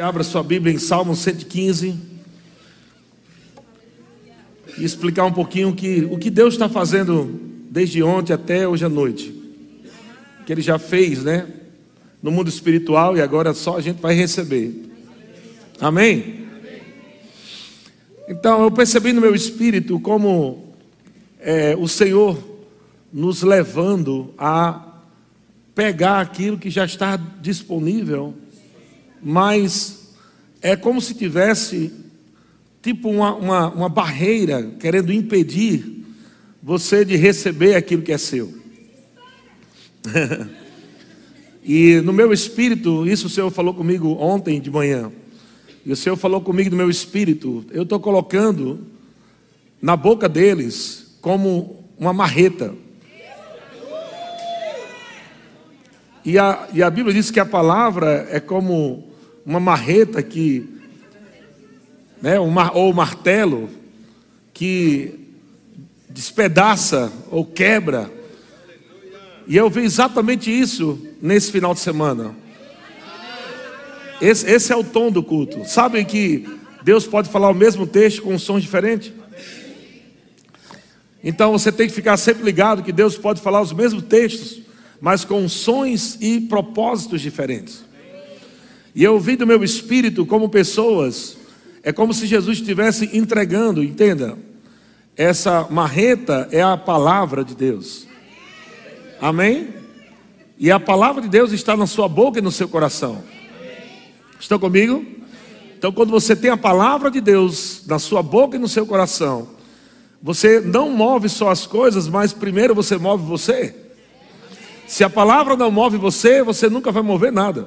Abra sua Bíblia em Salmo 115 e explicar um pouquinho o que, o que Deus está fazendo desde ontem até hoje à noite. Que Ele já fez, né? No mundo espiritual e agora só a gente vai receber. Amém? Então eu percebi no meu espírito como é, o Senhor nos levando a pegar aquilo que já está disponível mas é como se tivesse tipo uma, uma, uma barreira querendo impedir você de receber aquilo que é seu. e no meu espírito, isso o Senhor falou comigo ontem de manhã, e o Senhor falou comigo no meu espírito, eu estou colocando na boca deles como uma marreta. E a, e a Bíblia diz que a palavra é como uma marreta que, né, um mar, ou martelo que despedaça ou quebra. E eu vi exatamente isso nesse final de semana. Esse, esse é o tom do culto. Sabem que Deus pode falar o mesmo texto com sons diferentes? Então você tem que ficar sempre ligado que Deus pode falar os mesmos textos, mas com sons e propósitos diferentes. E eu vi do meu espírito como pessoas, é como se Jesus estivesse entregando, entenda, essa marreta é a palavra de Deus. Amém? E a palavra de Deus está na sua boca e no seu coração. Estão comigo? Então, quando você tem a palavra de Deus na sua boca e no seu coração, você não move só as coisas, mas primeiro você move você. Se a palavra não move você, você nunca vai mover nada.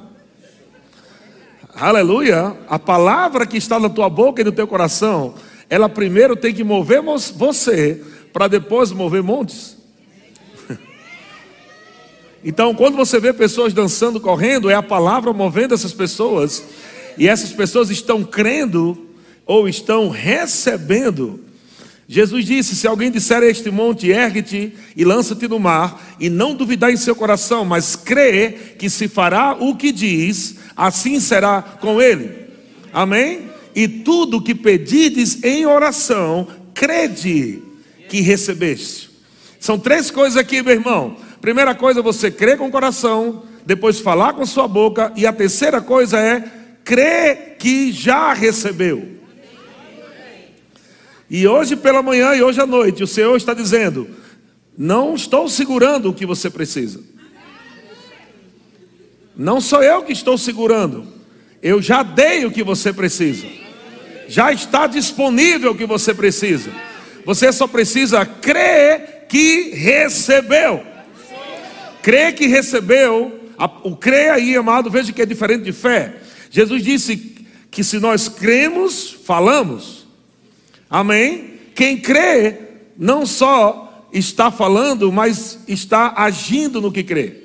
Aleluia. A palavra que está na tua boca e no teu coração, ela primeiro tem que mover você, para depois mover montes. Então, quando você vê pessoas dançando, correndo, é a palavra movendo essas pessoas, e essas pessoas estão crendo ou estão recebendo. Jesus disse: Se alguém disser a este monte, ergue-te e lança-te no mar, e não duvidar em seu coração, mas crê que se fará o que diz, assim será com ele. Amém? E tudo que pedides em oração, crede que recebeste. São três coisas aqui, meu irmão. Primeira coisa, você crê com o coração, depois falar com a sua boca, e a terceira coisa é crer que já recebeu. E hoje pela manhã e hoje à noite, o Senhor está dizendo: não estou segurando o que você precisa. Não sou eu que estou segurando. Eu já dei o que você precisa. Já está disponível o que você precisa. Você só precisa crer que recebeu. Crer que recebeu. O crer aí, amado, veja que é diferente de fé. Jesus disse que se nós cremos, falamos. Amém? Quem crê não só está falando, mas está agindo no que crê.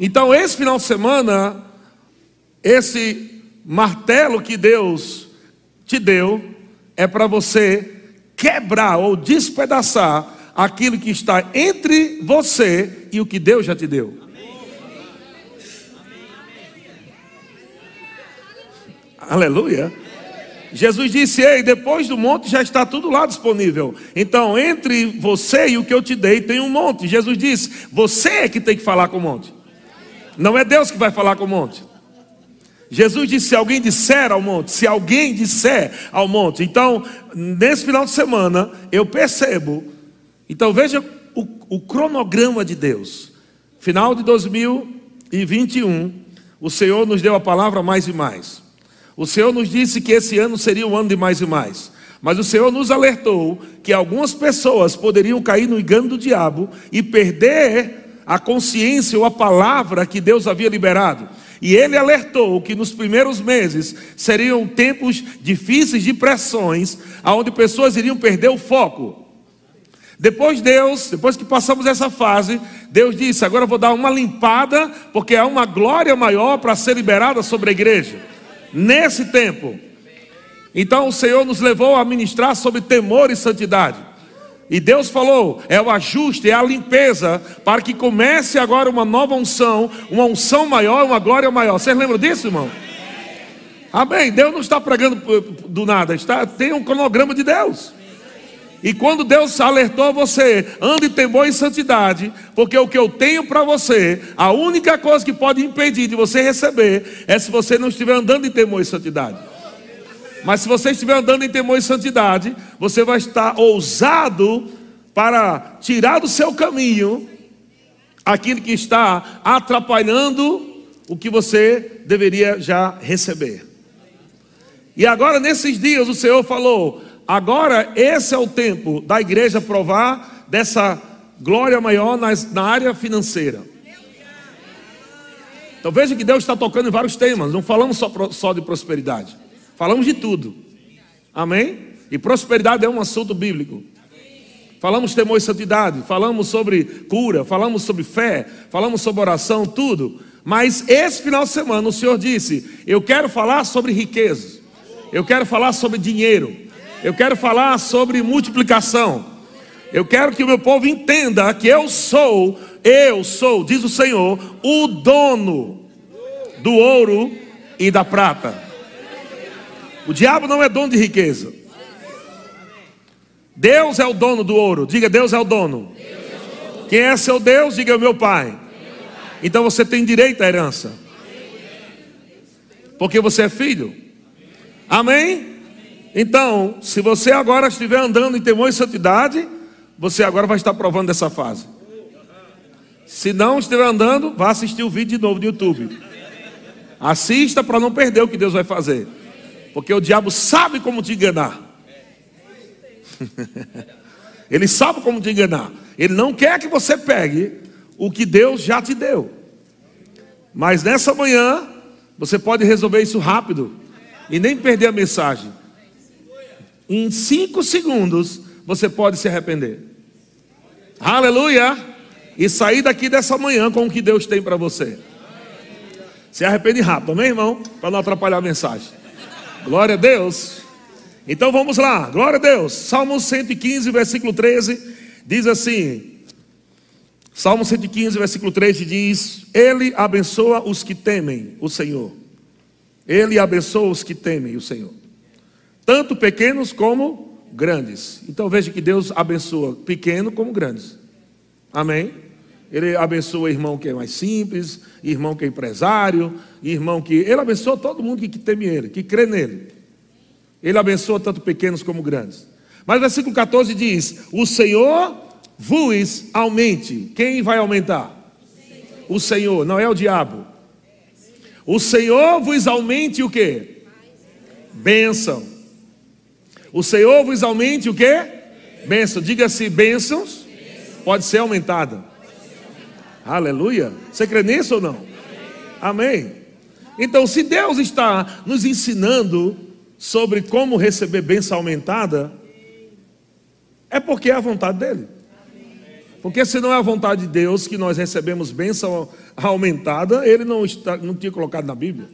Então, esse final de semana, esse martelo que Deus te deu é para você quebrar ou despedaçar aquilo que está entre você e o que Deus já te deu. Aleluia. Jesus disse: Ei, depois do monte já está tudo lá disponível. Então, entre você e o que eu te dei, tem um monte. Jesus disse: Você é que tem que falar com o monte. Não é Deus que vai falar com o monte. Jesus disse: se alguém disser ao monte, se alguém disser ao monte. Então, nesse final de semana, eu percebo. Então, veja o, o cronograma de Deus. Final de 2021, o Senhor nos deu a palavra mais e mais. O Senhor nos disse que esse ano seria o ano de mais e mais. Mas o Senhor nos alertou que algumas pessoas poderiam cair no engano do diabo e perder a consciência ou a palavra que Deus havia liberado. E ele alertou que nos primeiros meses seriam tempos difíceis de pressões, aonde pessoas iriam perder o foco. Depois Deus, depois que passamos essa fase, Deus disse: "Agora eu vou dar uma limpada, porque há uma glória maior para ser liberada sobre a igreja nesse tempo". Então o Senhor nos levou a ministrar sobre temor e santidade. E Deus falou: é o ajuste, é a limpeza, para que comece agora uma nova unção, uma unção maior, uma glória maior. Vocês lembram disso, irmão? Amém? Deus não está pregando do nada, está, tem um cronograma de Deus. E quando Deus alertou você, ande em temor e santidade, porque o que eu tenho para você, a única coisa que pode impedir de você receber é se você não estiver andando em temor e santidade. Mas se você estiver andando em temor e santidade, você vai estar ousado para tirar do seu caminho aquilo que está atrapalhando o que você deveria já receber. E agora, nesses dias, o Senhor falou: agora esse é o tempo da igreja provar dessa glória maior na área financeira. Então veja que Deus está tocando em vários temas, não falamos só, só de prosperidade, falamos de tudo. Amém? E prosperidade é um assunto bíblico. Falamos temor e santidade, falamos sobre cura, falamos sobre fé, falamos sobre oração, tudo. Mas esse final de semana o Senhor disse: Eu quero falar sobre riqueza, eu quero falar sobre dinheiro, eu quero falar sobre multiplicação. Eu quero que o meu povo entenda que eu sou, eu sou, diz o Senhor, o dono do ouro e da prata. O diabo não é dono de riqueza. Deus é o dono do ouro. Diga, Deus é o dono. Quem é seu Deus? Diga, meu pai. Então você tem direito à herança. Porque você é filho. Amém? Então, se você agora estiver andando em temor e santidade, você agora vai estar provando dessa fase. Se não estiver andando, vá assistir o vídeo de novo no YouTube. Assista para não perder o que Deus vai fazer. Porque o diabo sabe como te enganar. Ele sabe como te enganar. Ele não quer que você pegue o que Deus já te deu. Mas nessa manhã, você pode resolver isso rápido e nem perder a mensagem. Em cinco segundos, você pode se arrepender. Aleluia! E sair daqui dessa manhã com o que Deus tem para você. Se arrepende rápido, amém, irmão? Para não atrapalhar a mensagem. Glória a Deus. Então vamos lá, glória a Deus. Salmo 115, versículo 13, diz assim: Salmo 115, versículo 3 diz: Ele abençoa os que temem o Senhor. Ele abençoa os que temem o Senhor, tanto pequenos como grandes. Então veja que Deus abençoa pequeno como grandes. Amém? Ele abençoa irmão que é mais simples, irmão que é empresário, irmão que. Ele abençoa todo mundo que, teme Ele, que crê nele. Ele abençoa tanto pequenos como grandes. Mas versículo 14 diz: O Senhor vos aumente. Quem vai aumentar? O Senhor, não é o diabo. O Senhor vos aumente o que? Bênção. O Senhor vos aumente o que? Bênção. Diga-se bênçãos. Pode ser aumentada. Aleluia. Você crê nisso ou não? Amém. Então, se Deus está nos ensinando sobre como receber bênção aumentada, é porque é a vontade dele. Porque se não é a vontade de Deus que nós recebemos bênção aumentada, ele não, está, não tinha colocado na Bíblia.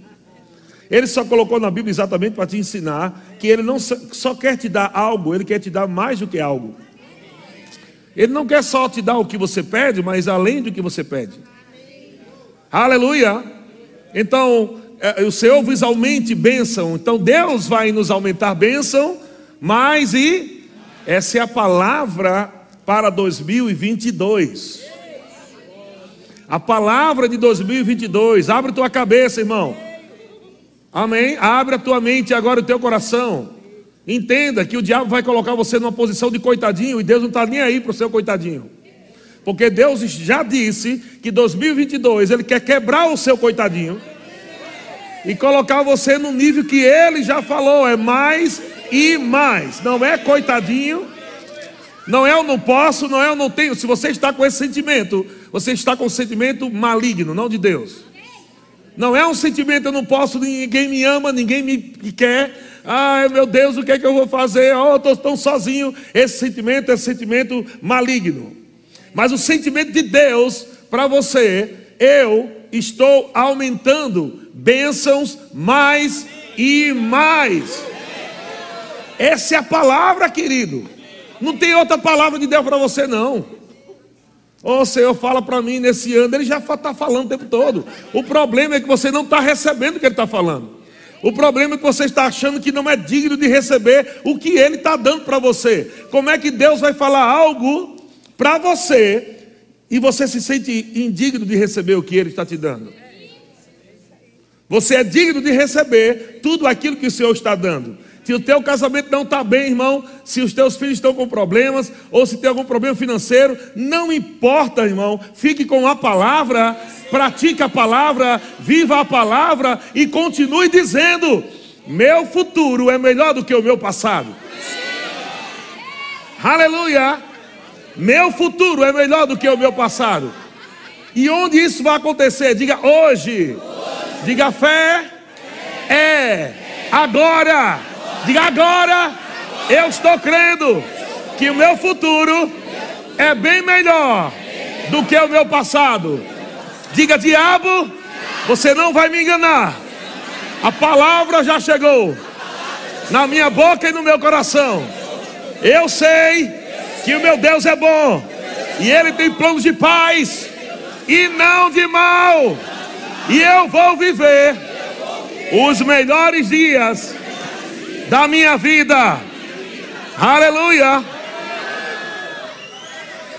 Ele só colocou na Bíblia exatamente para te ensinar que ele não só quer te dar algo, ele quer te dar mais do que algo. Ele não quer só te dar o que você pede, mas além do que você pede. Aleluia! Então, é, o Senhor vos aumente bênção. Então, Deus vai nos aumentar bênção, mas e essa é a palavra para 2022. A palavra de 2022, abre tua cabeça, irmão. Amém? Abre a tua mente agora o teu coração. Entenda que o diabo vai colocar você numa posição de coitadinho e Deus não está nem aí para o seu coitadinho. Porque Deus já disse que 2022 Ele quer quebrar o seu coitadinho e colocar você no nível que Ele já falou: é mais e mais. Não é coitadinho não é eu não posso, não é eu não tenho. Se você está com esse sentimento, você está com um sentimento maligno, não de Deus. Não é um sentimento eu não posso, ninguém me ama, ninguém me quer. Ai meu Deus, o que é que eu vou fazer? Oh, estou tão sozinho. Esse sentimento é sentimento maligno. Mas o sentimento de Deus para você, eu estou aumentando bênçãos mais e mais. Essa é a palavra, querido. Não tem outra palavra de Deus para você, não. Ô oh, Senhor, fala para mim nesse ano. Ele já está falando o tempo todo. O problema é que você não está recebendo o que Ele está falando. O problema é que você está achando que não é digno de receber o que Ele está dando para você. Como é que Deus vai falar algo para você e você se sente indigno de receber o que Ele está te dando? Você é digno de receber tudo aquilo que o Senhor está dando. Se o teu casamento não está bem, irmão, se os teus filhos estão com problemas, ou se tem algum problema financeiro, não importa, irmão, fique com a palavra, pratique a palavra, viva a palavra e continue dizendo: meu futuro é melhor do que o meu passado. Aleluia! Meu futuro é melhor do que o meu passado. E onde isso vai acontecer? Diga hoje. Diga fé. É. Agora. Diga agora. Eu estou crendo que o meu futuro é bem melhor do que o meu passado. Diga, diabo, você não vai me enganar. A palavra já chegou na minha boca e no meu coração. Eu sei que o meu Deus é bom e Ele tem planos de paz e não de mal. E eu vou viver os melhores dias da minha vida. Aleluia.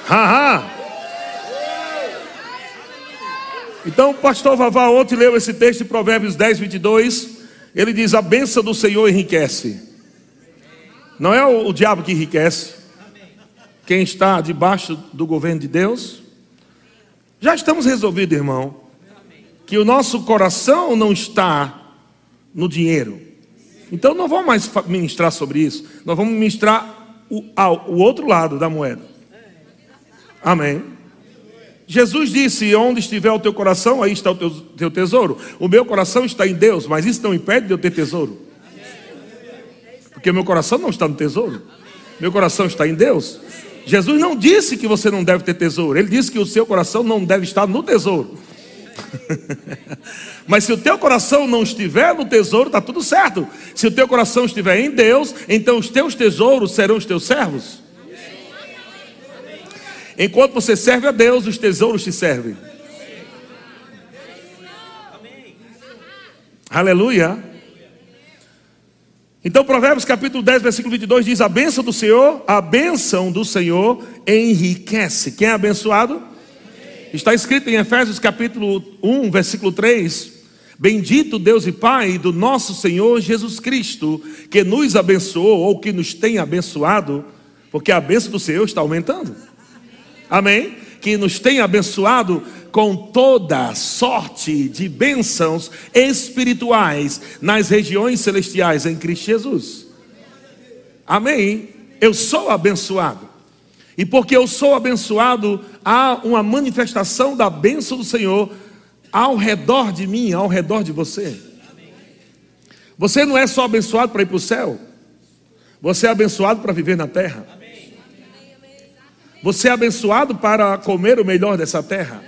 Haha. Então, o pastor Vavá ontem leu esse texto de Provérbios 10, 22. Ele diz: A benção do Senhor enriquece. Não é o, o diabo que enriquece. Quem está debaixo do governo de Deus. Já estamos resolvidos, irmão. Que o nosso coração não está no dinheiro. Então não vamos mais ministrar sobre isso. Nós vamos ministrar o, o outro lado da moeda. Amém. Jesus disse: Onde estiver o teu coração, aí está o teu, teu tesouro. O meu coração está em Deus, mas isso não impede de eu ter tesouro. Porque meu coração não está no tesouro. Meu coração está em Deus. Jesus não disse que você não deve ter tesouro. Ele disse que o seu coração não deve estar no tesouro. Mas se o teu coração não estiver no tesouro, está tudo certo. Se o teu coração estiver em Deus, então os teus tesouros serão os teus servos. Enquanto você serve a Deus, os tesouros te servem. Aleluia. Então, Provérbios capítulo 10, versículo 22 diz: A bênção do Senhor, a bênção do Senhor enriquece. Quem é abençoado? Está escrito em Efésios capítulo 1, versículo 3: Bendito Deus e Pai do nosso Senhor Jesus Cristo, que nos abençoou ou que nos tem abençoado, porque a bênção do Senhor está aumentando. Amém? Que nos tem abençoado com toda sorte de bênçãos espirituais nas regiões celestiais em Cristo Jesus. Amém? Eu sou abençoado. E porque eu sou abençoado, há uma manifestação da bênção do Senhor ao redor de mim, ao redor de você. Você não é só abençoado para ir para o céu, você é abençoado para viver na terra. Você é abençoado para comer o melhor dessa terra.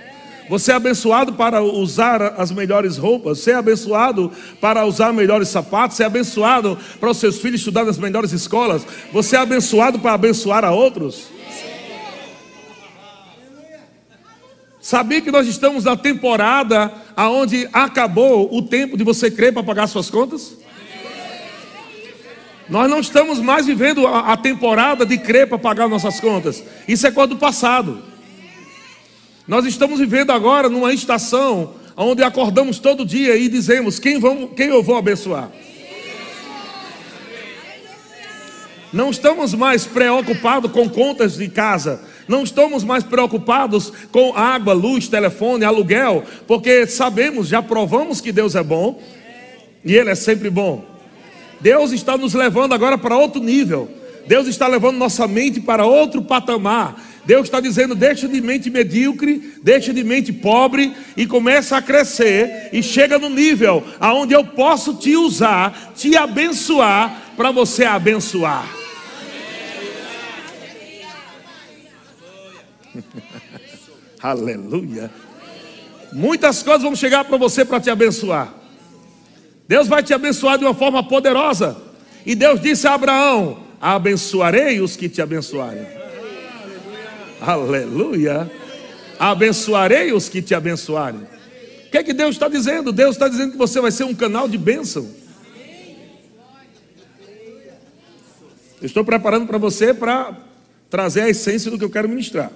Você é abençoado para usar as melhores roupas. Você é abençoado para usar melhores sapatos. Você é abençoado para os seus filhos estudar nas melhores escolas. Você é abençoado para abençoar a outros. Sabia que nós estamos na temporada aonde acabou o tempo de você crer para pagar suas contas? Nós não estamos mais vivendo a, temporada de crer para pagar nossas contas. Isso é coisa do passado. Nós estamos vivendo agora numa estação onde acordamos todo dia e dizemos: quem, vamos, quem eu vou abençoar? Não estamos mais preocupados com contas de casa. Não estamos mais preocupados com água, luz, telefone, aluguel, porque sabemos, já provamos que Deus é bom e Ele é sempre bom. Deus está nos levando agora para outro nível. Deus está levando nossa mente para outro patamar. Deus está dizendo: deixa de mente medíocre, deixa de mente pobre e começa a crescer e chega no nível aonde eu posso te usar, te abençoar para você abençoar. Aleluia. Muitas coisas vão chegar para você para te abençoar. Deus vai te abençoar de uma forma poderosa. E Deus disse a Abraão: Abençoarei os que te abençoarem. Aleluia. Abençoarei os que te abençoarem. O que é que Deus está dizendo? Deus está dizendo que você vai ser um canal de bênção. Eu estou preparando para você para trazer a essência do que eu quero ministrar.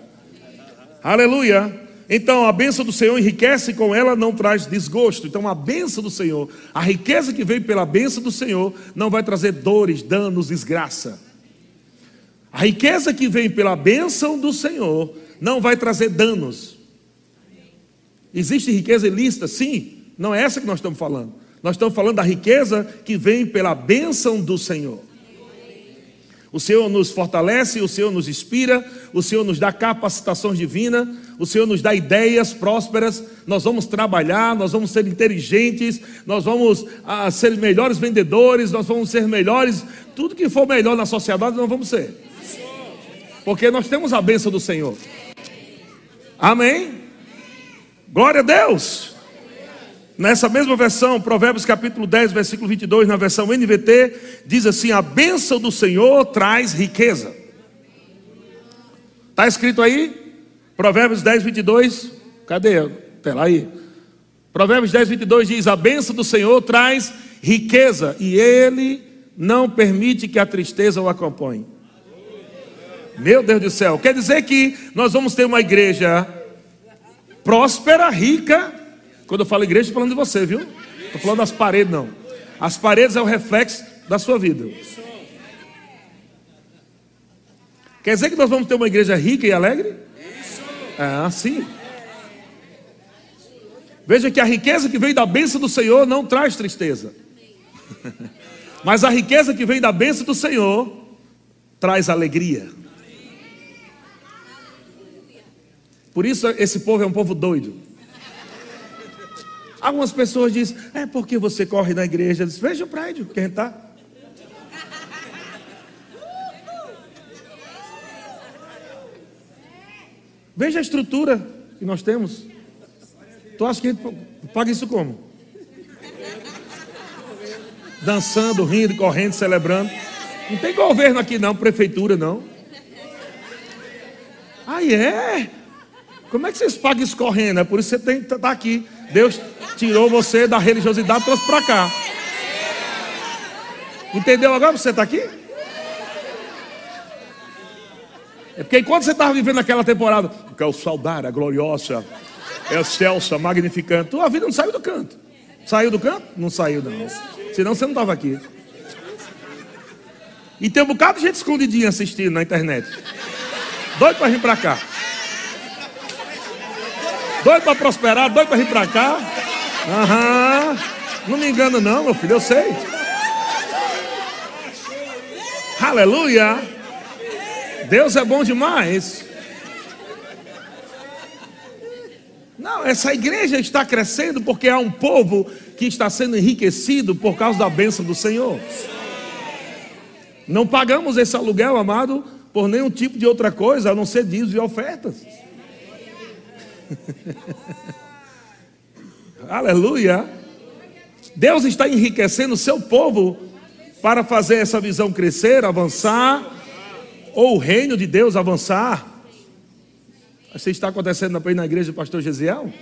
Aleluia. Então a benção do Senhor enriquece com ela não traz desgosto. Então a benção do Senhor, a riqueza que veio pela benção do Senhor, não vai trazer dores, danos, desgraça. A riqueza que vem pela bênção do Senhor não vai trazer danos. Existe riqueza ilícita? Sim, não é essa que nós estamos falando. Nós estamos falando da riqueza que vem pela bênção do Senhor. O Senhor nos fortalece, o Senhor nos inspira, o Senhor nos dá capacitações divinas, o Senhor nos dá ideias prósperas. Nós vamos trabalhar, nós vamos ser inteligentes, nós vamos ah, ser melhores vendedores, nós vamos ser melhores, tudo que for melhor na sociedade nós vamos ser. Porque nós temos a bênção do Senhor. Amém? Glória a Deus. Nessa mesma versão, Provérbios capítulo 10, versículo 22, na versão NVT, diz assim: A bênção do Senhor traz riqueza. Está escrito aí? Provérbios 10, 22. Cadê? Pera aí. Provérbios 10, 22 diz: A bênção do Senhor traz riqueza, e Ele não permite que a tristeza o acompanhe. Meu Deus do céu, quer dizer que nós vamos ter uma igreja próspera, rica, quando eu falo igreja, estou falando de você, viu? Estou falando das paredes, não. As paredes é o reflexo da sua vida. Quer dizer que nós vamos ter uma igreja rica e alegre? É, sim. Veja que a riqueza que vem da bênção do Senhor não traz tristeza. Mas a riqueza que vem da bênção do Senhor traz alegria. Por isso esse povo é um povo doido. Algumas pessoas dizem, é porque você corre na igreja. Diz, Veja o prédio que a gente está. Veja a estrutura que nós temos. Tu acha que a gente paga isso como? Dançando, rindo, correndo, celebrando. Não tem governo aqui não, prefeitura não. Ah, é? Como é que vocês pagam isso correndo? É por isso que você tem que estar tá aqui. Deus tirou você da religiosidade e trouxe para cá. Entendeu agora você está aqui? É porque enquanto você estava vivendo aquela temporada, que é o saudar, a gloriosa, excelsa, magnificante, tua vida não saiu do canto. Saiu do canto? Não saiu, não. Senão você não estava aqui. E tem um bocado de gente escondidinha assistindo na internet. Doido para vir para cá. Doido para prosperar, doido para vir para cá. Aham. Não me engano não, meu filho, eu sei. Aleluia. Deus é bom demais. Não, essa igreja está crescendo porque há um povo que está sendo enriquecido por causa da bênção do Senhor. Não pagamos esse aluguel, amado, por nenhum tipo de outra coisa a não ser dízimos e ofertas. Aleluia. Deus está enriquecendo o seu povo para fazer essa visão crescer, avançar, ou o reino de Deus avançar. Isso está acontecendo na igreja do pastor Gesiel?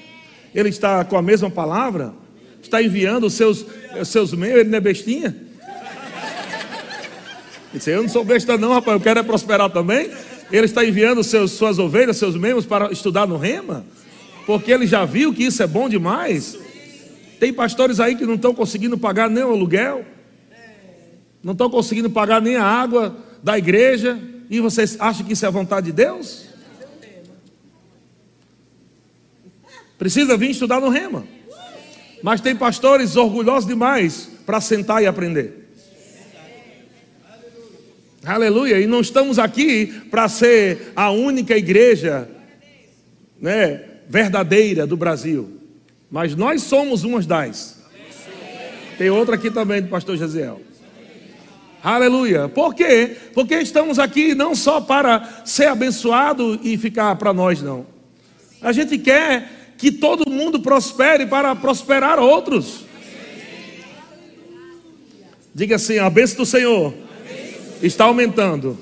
Ele está com a mesma palavra? Está enviando os seus, os seus meios, ele não é bestinha? Ele disse, eu não sou besta não, rapaz, eu quero é prosperar também. Ele está enviando seus, suas ovelhas, seus membros para estudar no rema? porque ele já viu que isso é bom demais. Tem pastores aí que não estão conseguindo pagar nem o aluguel, não estão conseguindo pagar nem a água da igreja, e vocês acham que isso é a vontade de Deus? Precisa vir estudar no rema. Mas tem pastores orgulhosos demais para sentar e aprender. Aleluia. E não estamos aqui para ser a única igreja, né? verdadeira do Brasil. Mas nós somos umas das. Tem outra aqui também do pastor Jaziel. Aleluia. Por quê? Porque estamos aqui não só para ser abençoado e ficar para nós, não. A gente quer que todo mundo prospere para prosperar outros. Diga assim: a bênção do Senhor está aumentando.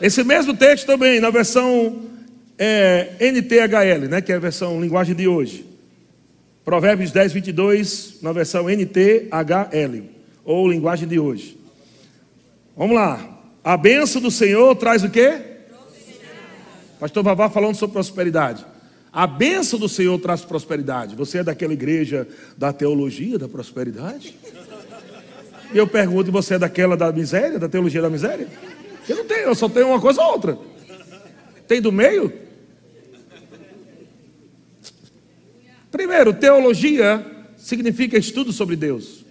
Esse mesmo texto também, na versão é, NTHL, né, que é a versão linguagem de hoje. Provérbios 10, 22, na versão NTHL, ou linguagem de hoje. Vamos lá. A benção do Senhor traz o quê? Pastor Vavá falando sobre prosperidade. A benção do Senhor traz prosperidade. Você é daquela igreja da teologia da prosperidade? E eu pergunto, você é daquela da miséria, da teologia da miséria? Eu não tenho, eu só tenho uma coisa ou outra. Tem do meio? Primeiro, teologia significa estudo sobre Deus.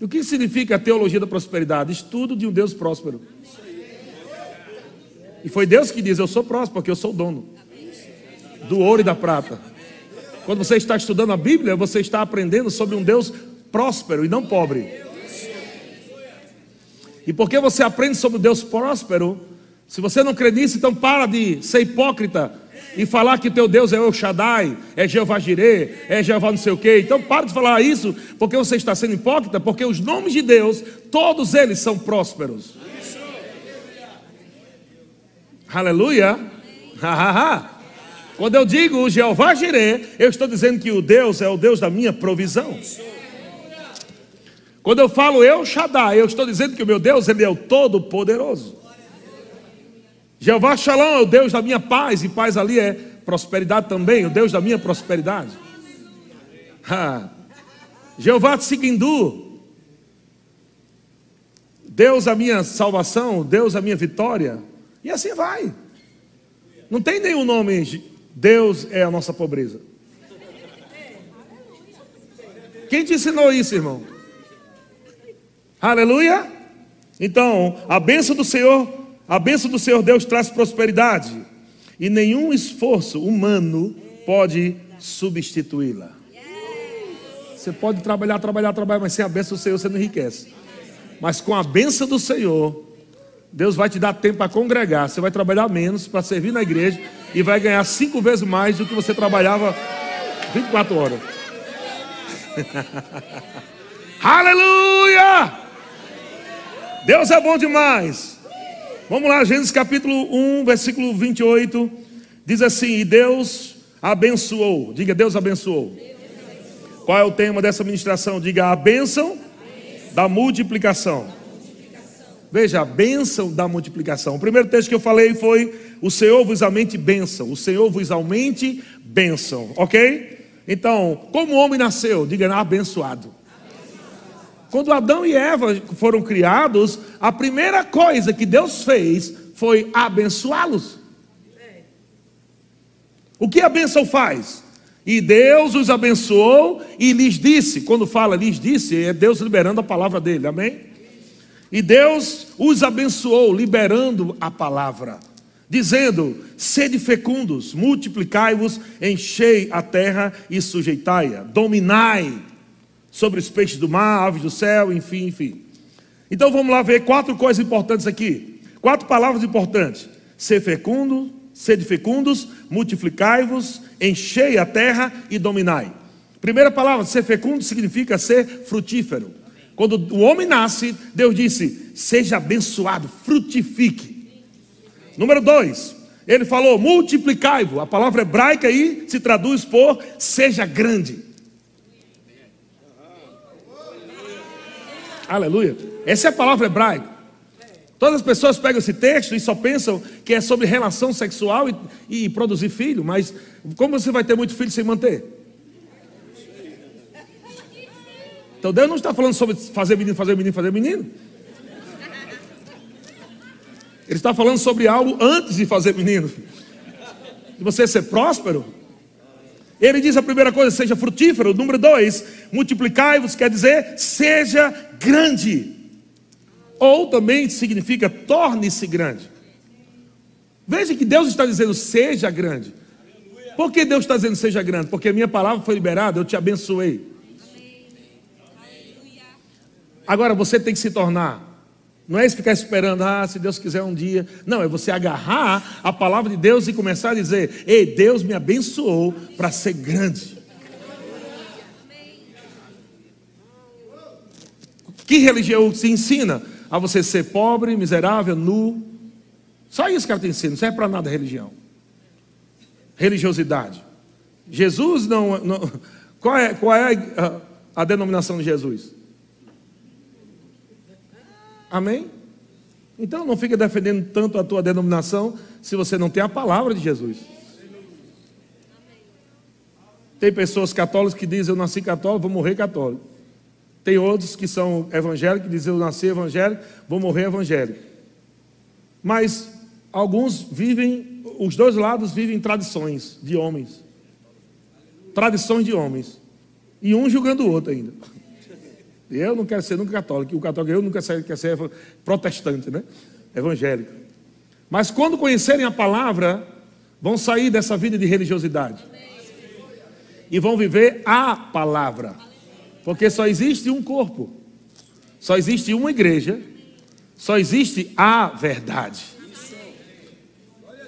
E o que significa a teologia da prosperidade? Estudo de um Deus próspero. E foi Deus que diz: Eu sou próspero, porque eu sou dono do ouro e da prata. Quando você está estudando a Bíblia, você está aprendendo sobre um Deus próspero e não pobre. E porque você aprende sobre Deus próspero, se você não crê nisso, então para de ser hipócrita e falar que teu Deus é o Shaddai, é Jeová Jireh, é Jeová não sei o quê. Então para de falar isso, porque você está sendo hipócrita, porque os nomes de Deus, todos eles são prósperos. Aleluia. Quando eu digo Jeová Jireh, eu estou dizendo que o Deus é o Deus da minha provisão. Quando eu falo eu Shaddai, eu estou dizendo que o meu Deus ele é o todo poderoso. Jeová Shalom é o Deus da minha paz, e paz ali é prosperidade também, o Deus da minha prosperidade. Ha. Jeová Tsighindu, Deus a minha salvação, Deus a minha vitória, e assim vai. Não tem nenhum nome, Deus é a nossa pobreza. Quem te ensinou isso, irmão? Aleluia? Então, a bênção do Senhor a bênção do Senhor Deus traz prosperidade e nenhum esforço humano pode substituí-la. Você pode trabalhar, trabalhar, trabalhar, mas sem a bênção do Senhor você não enriquece. Mas com a bênção do Senhor, Deus vai te dar tempo para congregar. Você vai trabalhar menos para servir na igreja e vai ganhar cinco vezes mais do que você trabalhava 24 horas. Aleluia! Deus é bom demais. Vamos lá, Gênesis capítulo 1, versículo 28. Diz assim: E Deus abençoou. Diga, Deus abençoou. Qual é o tema dessa ministração? Diga, a bênção da multiplicação. Veja, a bênção da multiplicação. O primeiro texto que eu falei foi: O Senhor vos aumente bênção. O Senhor vos aumente bênção. Ok? Então, como o homem nasceu? Diga, abençoado. Quando Adão e Eva foram criados, a primeira coisa que Deus fez foi abençoá-los. O que a bênção faz? E Deus os abençoou e lhes disse, quando fala lhes disse, é Deus liberando a palavra dele, amém? E Deus os abençoou, liberando a palavra, dizendo: sede fecundos, multiplicai-vos, enchei a terra e sujeitai-a, dominai sobre os peixes do mar, aves do céu, enfim, enfim. Então vamos lá ver quatro coisas importantes aqui. Quatro palavras importantes: ser fecundo, sede fecundos, multiplicai-vos, enchei a terra e dominai. Primeira palavra, ser fecundo significa ser frutífero. Quando o homem nasce, Deus disse: seja abençoado, frutifique. Número dois, ele falou: multiplicai-vos. A palavra hebraica aí se traduz por seja grande. Aleluia. Essa é a palavra hebraica. Todas as pessoas pegam esse texto e só pensam que é sobre relação sexual e, e produzir filho, mas como você vai ter muito filho sem manter? Então Deus não está falando sobre fazer menino, fazer menino, fazer menino. Ele está falando sobre algo antes de fazer menino. De você ser próspero, ele diz a primeira coisa, seja frutífero. Número dois, multiplicai-vos, quer dizer, seja grande. Ou também significa torne-se grande. Veja que Deus está dizendo, seja grande. Por que Deus está dizendo seja grande? Porque a minha palavra foi liberada, eu te abençoei. Agora você tem que se tornar não é ficar esperando, ah, se Deus quiser um dia. Não, é você agarrar a palavra de Deus e começar a dizer: Ei, Deus me abençoou para ser grande. Que religião se ensina? A você ser pobre, miserável, nu. Só isso que ela te ensina, não serve para nada a religião. Religiosidade. Jesus não. não qual é, qual é a, a denominação de Jesus? Amém? Então não fica defendendo tanto a tua denominação se você não tem a palavra de Jesus. Tem pessoas católicas que dizem eu nasci católico, vou morrer católico. Tem outros que são evangélicos que dizem eu nasci evangélico, vou morrer evangélico. Mas alguns vivem, os dois lados vivem tradições de homens. Tradições de homens. E um julgando o outro ainda. Eu não quero ser nunca católico, o católico eu nunca quero ser protestante, né? Evangélico. Mas quando conhecerem a palavra, vão sair dessa vida de religiosidade. E vão viver a palavra. Porque só existe um corpo. Só existe uma igreja. Só existe a verdade.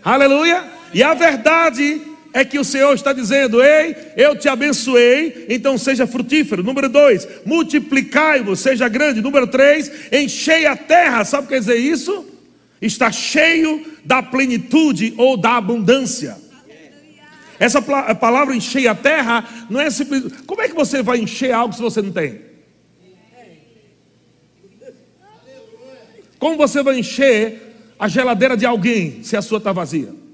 Aleluia! E a verdade é que o Senhor está dizendo: Ei, eu te abençoei, então seja frutífero. Número dois, multiplicai-vos, seja grande. Número três, enchei a terra. Sabe o que quer dizer isso? Está cheio da plenitude ou da abundância. Essa palavra encher a terra não é simples. Como é que você vai encher algo se você não tem? Como você vai encher a geladeira de alguém se a sua está vazia?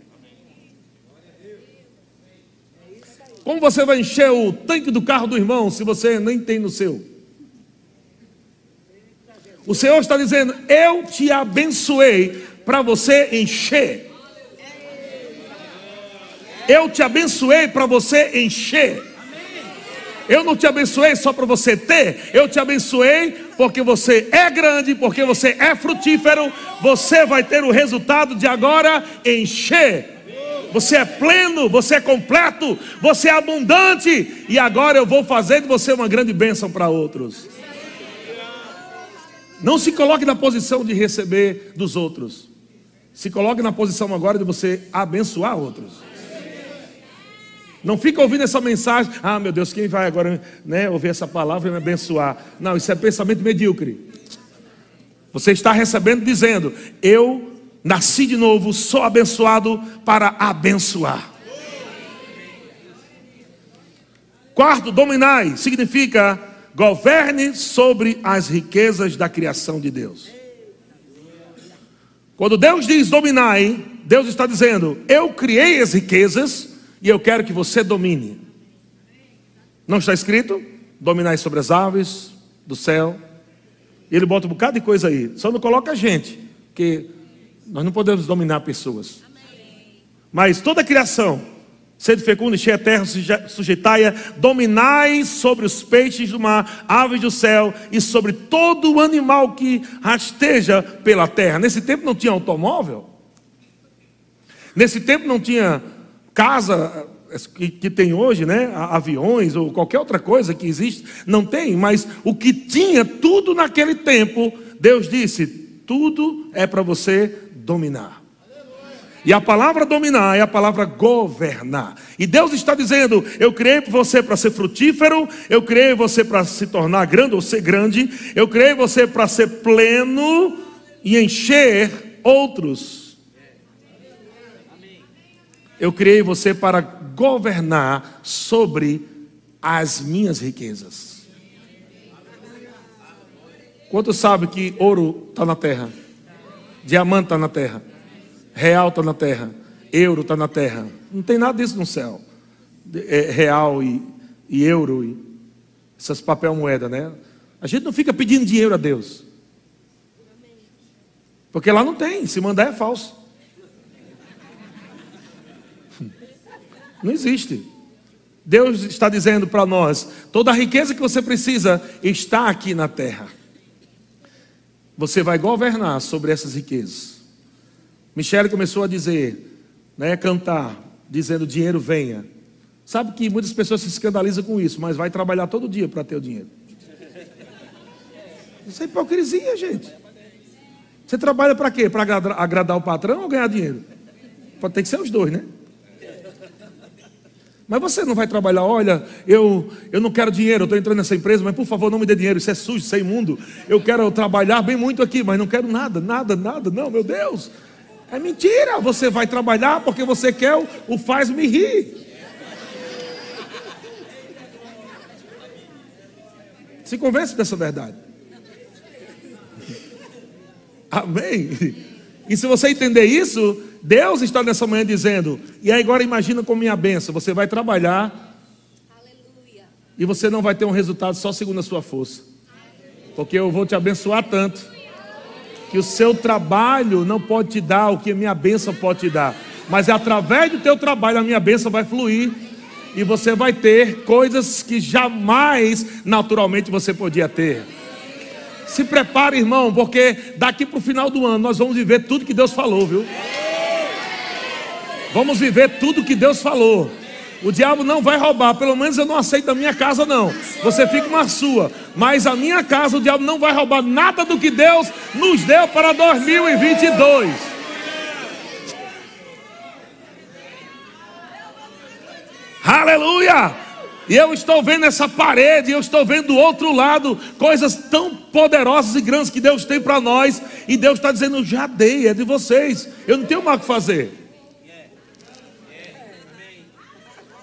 Como você vai encher o tanque do carro do irmão se você nem tem no seu? O Senhor está dizendo: Eu te abençoei para você encher. Eu te abençoei para você encher. Eu não te abençoei só para você ter, eu te abençoei porque você é grande, porque você é frutífero, você vai ter o resultado de agora encher você é pleno, você é completo, você é abundante, e agora eu vou fazer de você uma grande bênção para outros. Não se coloque na posição de receber dos outros, se coloque na posição agora de você abençoar outros. Não fica ouvindo essa mensagem, ah meu Deus, quem vai agora né, ouvir essa palavra e me abençoar? Não, isso é pensamento medíocre. Você está recebendo dizendo, eu nasci de novo, sou abençoado para abençoar. Quarto, dominai significa governe sobre as riquezas da criação de Deus. Quando Deus diz dominai, Deus está dizendo: Eu criei as riquezas e eu quero que você domine. Não está escrito? Dominai sobre as aves do céu. Ele bota um bocado de coisa aí. Só não coloca a gente, que nós não podemos dominar pessoas. Mas toda a criação, sede fecundo, enchei a terra, sujeitai-a, dominai sobre os peixes do mar, aves do céu e sobre todo o animal que rasteja pela terra. Nesse tempo não tinha automóvel. Nesse tempo não tinha casa que, que, tem hoje, né? Aviões ou qualquer outra coisa que existe, não tem, mas o que tinha tudo naquele tempo, Deus disse: tudo é para você dominar. E a palavra dominar é a palavra governar. E Deus está dizendo: Eu criei você para ser frutífero, eu criei você para se tornar grande ou ser grande, eu criei você para ser pleno e encher outros. Eu criei você para governar sobre as minhas riquezas. Quantos sabem que ouro está na terra? Diamante está na terra. Real está na terra. Euro está na terra. Não tem nada disso no céu. É, real e, e euro e essas papel moeda, né? A gente não fica pedindo dinheiro a Deus. Porque lá não tem. Se mandar é falso. Não existe. Deus está dizendo para nós: toda a riqueza que você precisa está aqui na terra. Você vai governar sobre essas riquezas. Michele começou a dizer, né, cantar, dizendo: dinheiro venha. Sabe que muitas pessoas se escandalizam com isso, mas vai trabalhar todo dia para ter o dinheiro. Isso é hipocrisia, gente. Você trabalha para quê? Para agradar, agradar o patrão ou ganhar dinheiro? Pode ter que ser os dois, né? Mas você não vai trabalhar, olha, eu, eu não quero dinheiro, eu estou entrando nessa empresa, mas por favor não me dê dinheiro, isso é sujo, isso é imundo. Eu quero trabalhar bem muito aqui, mas não quero nada, nada, nada, não, meu Deus. É mentira, você vai trabalhar porque você quer o, o faz-me rir. Se convence dessa verdade. Amém? E se você entender isso, Deus está nessa manhã dizendo: e agora imagina com minha benção: você vai trabalhar Aleluia. e você não vai ter um resultado só segundo a sua força, porque eu vou te abençoar tanto que o seu trabalho não pode te dar o que a minha benção pode te dar, mas é através do teu trabalho a minha benção vai fluir e você vai ter coisas que jamais naturalmente você podia ter. Se prepare, irmão, porque daqui para o final do ano nós vamos viver tudo que Deus falou, viu? Vamos viver tudo que Deus falou. O diabo não vai roubar, pelo menos eu não aceito da minha casa, não. Você fica uma sua, mas a minha casa, o diabo não vai roubar nada do que Deus nos deu para 2022. Aleluia! E eu estou vendo essa parede, eu estou vendo do outro lado coisas tão poderosas e grandes que Deus tem para nós. E Deus está dizendo: já dei, é de vocês. Eu não tenho mais o que fazer.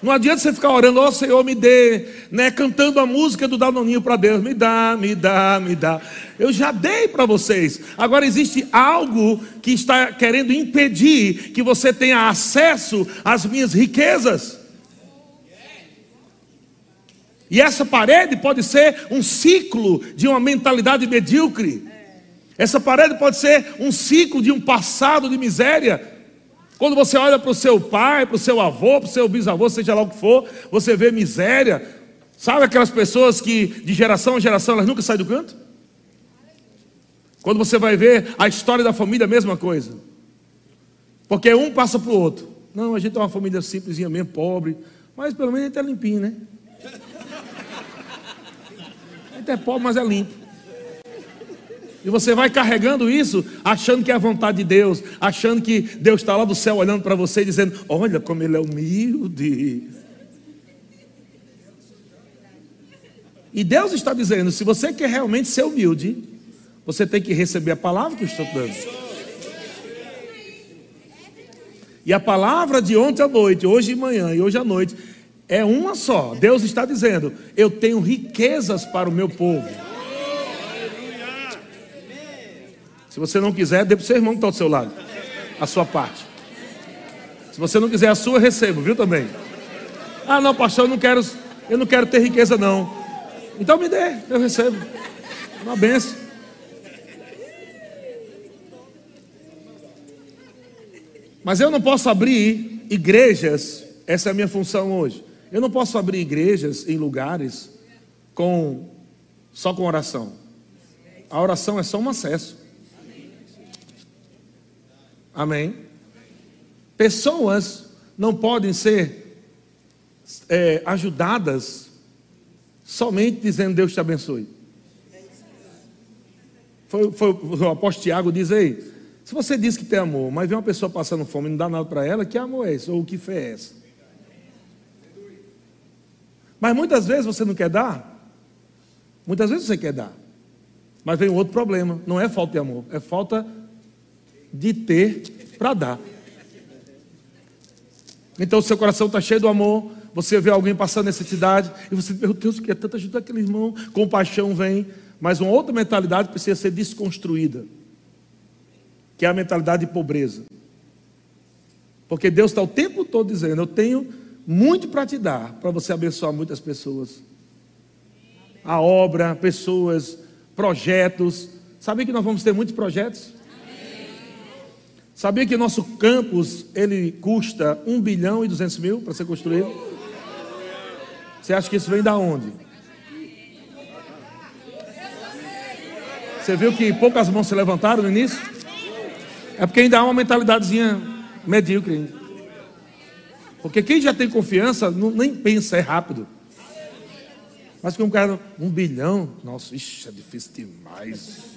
Não adianta você ficar orando, ó oh, Senhor, me dê, né, cantando a música do Danoninho para Deus, me dá, me dá, me dá. Eu já dei para vocês. Agora existe algo que está querendo impedir que você tenha acesso às minhas riquezas. E essa parede pode ser um ciclo de uma mentalidade medíocre. Essa parede pode ser um ciclo de um passado de miséria. Quando você olha para o seu pai, para o seu avô, para o seu bisavô, seja lá o que for, você vê miséria. Sabe aquelas pessoas que de geração em geração elas nunca saem do canto? Quando você vai ver a história da família, a mesma coisa. Porque um passa para o outro. Não, a gente é uma família simplesinha mesmo, pobre, mas pelo menos a gente é limpinho, né? é pobre, mas é limpo. E você vai carregando isso, achando que é a vontade de Deus, achando que Deus está lá do céu olhando para você e dizendo: Olha como ele é humilde. E Deus está dizendo: se você quer realmente ser humilde, você tem que receber a palavra que eu estou dando. E a palavra de ontem à noite, hoje de manhã e hoje à noite, é uma só. Deus está dizendo: Eu tenho riquezas para o meu povo. Se você não quiser, dê para o seu irmão que está ao seu lado. A sua parte. Se você não quiser a sua, recebo, viu também. Ah, não, pastor, eu não quero, eu não quero ter riqueza, não. Então me dê, eu recebo. Uma benção. Mas eu não posso abrir igrejas, essa é a minha função hoje. Eu não posso abrir igrejas em lugares com só com oração. A oração é só um acesso. Amém. Pessoas não podem ser é, ajudadas somente dizendo Deus te abençoe. Foi, foi, o apóstolo Tiago diz aí: se você diz que tem amor, mas vê uma pessoa passando fome e não dá nada para ela, que amor é esse? Ou que fé é essa? Mas muitas vezes você não quer dar. Muitas vezes você quer dar. Mas vem outro problema. Não é falta de amor, é falta de ter para dar. Então seu coração está cheio do amor. Você vê alguém passando necessidade e você, meu Deus, que é tanta ajuda aquele irmão. Compaixão vem, mas uma outra mentalidade precisa ser desconstruída, que é a mentalidade de pobreza. Porque Deus está o tempo todo dizendo: Eu tenho muito para te dar, para você abençoar muitas pessoas. A obra, pessoas, projetos. Sabia que nós vamos ter muitos projetos? Sabia que nosso campus ele custa 1 bilhão e 200 mil para ser construído? Você acha que isso vem da onde? Você viu que poucas mãos se levantaram no início? É porque ainda há uma mentalidadezinha medíocre ainda. Porque quem já tem confiança não, nem pensa, é rápido. Mas que um cara, um bilhão, nossa, isso é difícil demais.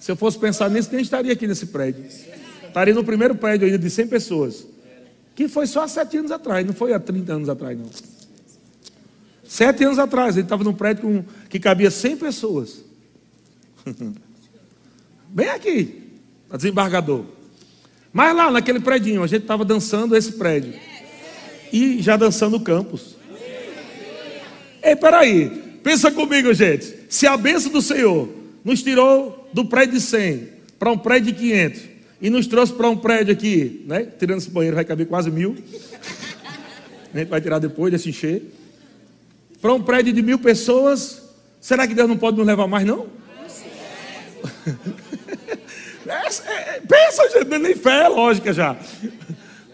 Se eu fosse pensar nisso, nem estaria aqui nesse prédio. Estaria no primeiro prédio ainda de 100 pessoas. Que foi só há sete anos atrás, não foi há 30 anos atrás, não. Sete anos atrás, ele estava num prédio com, que cabia 100 pessoas. Bem aqui a desembargador. Mas lá naquele prédio, a gente estava dançando esse prédio. E já dançando o campus. Ei, peraí. Pensa comigo, gente. Se a bênção do Senhor nos tirou do prédio de 100 para um prédio de 500 e nos trouxe para um prédio aqui, né? Tirando esse banheiro vai caber quase mil. A gente vai tirar depois desse encher. Para um prédio de mil pessoas, será que Deus não pode nos levar mais, não? É, é, pensa, gente, nem fé é lógica já.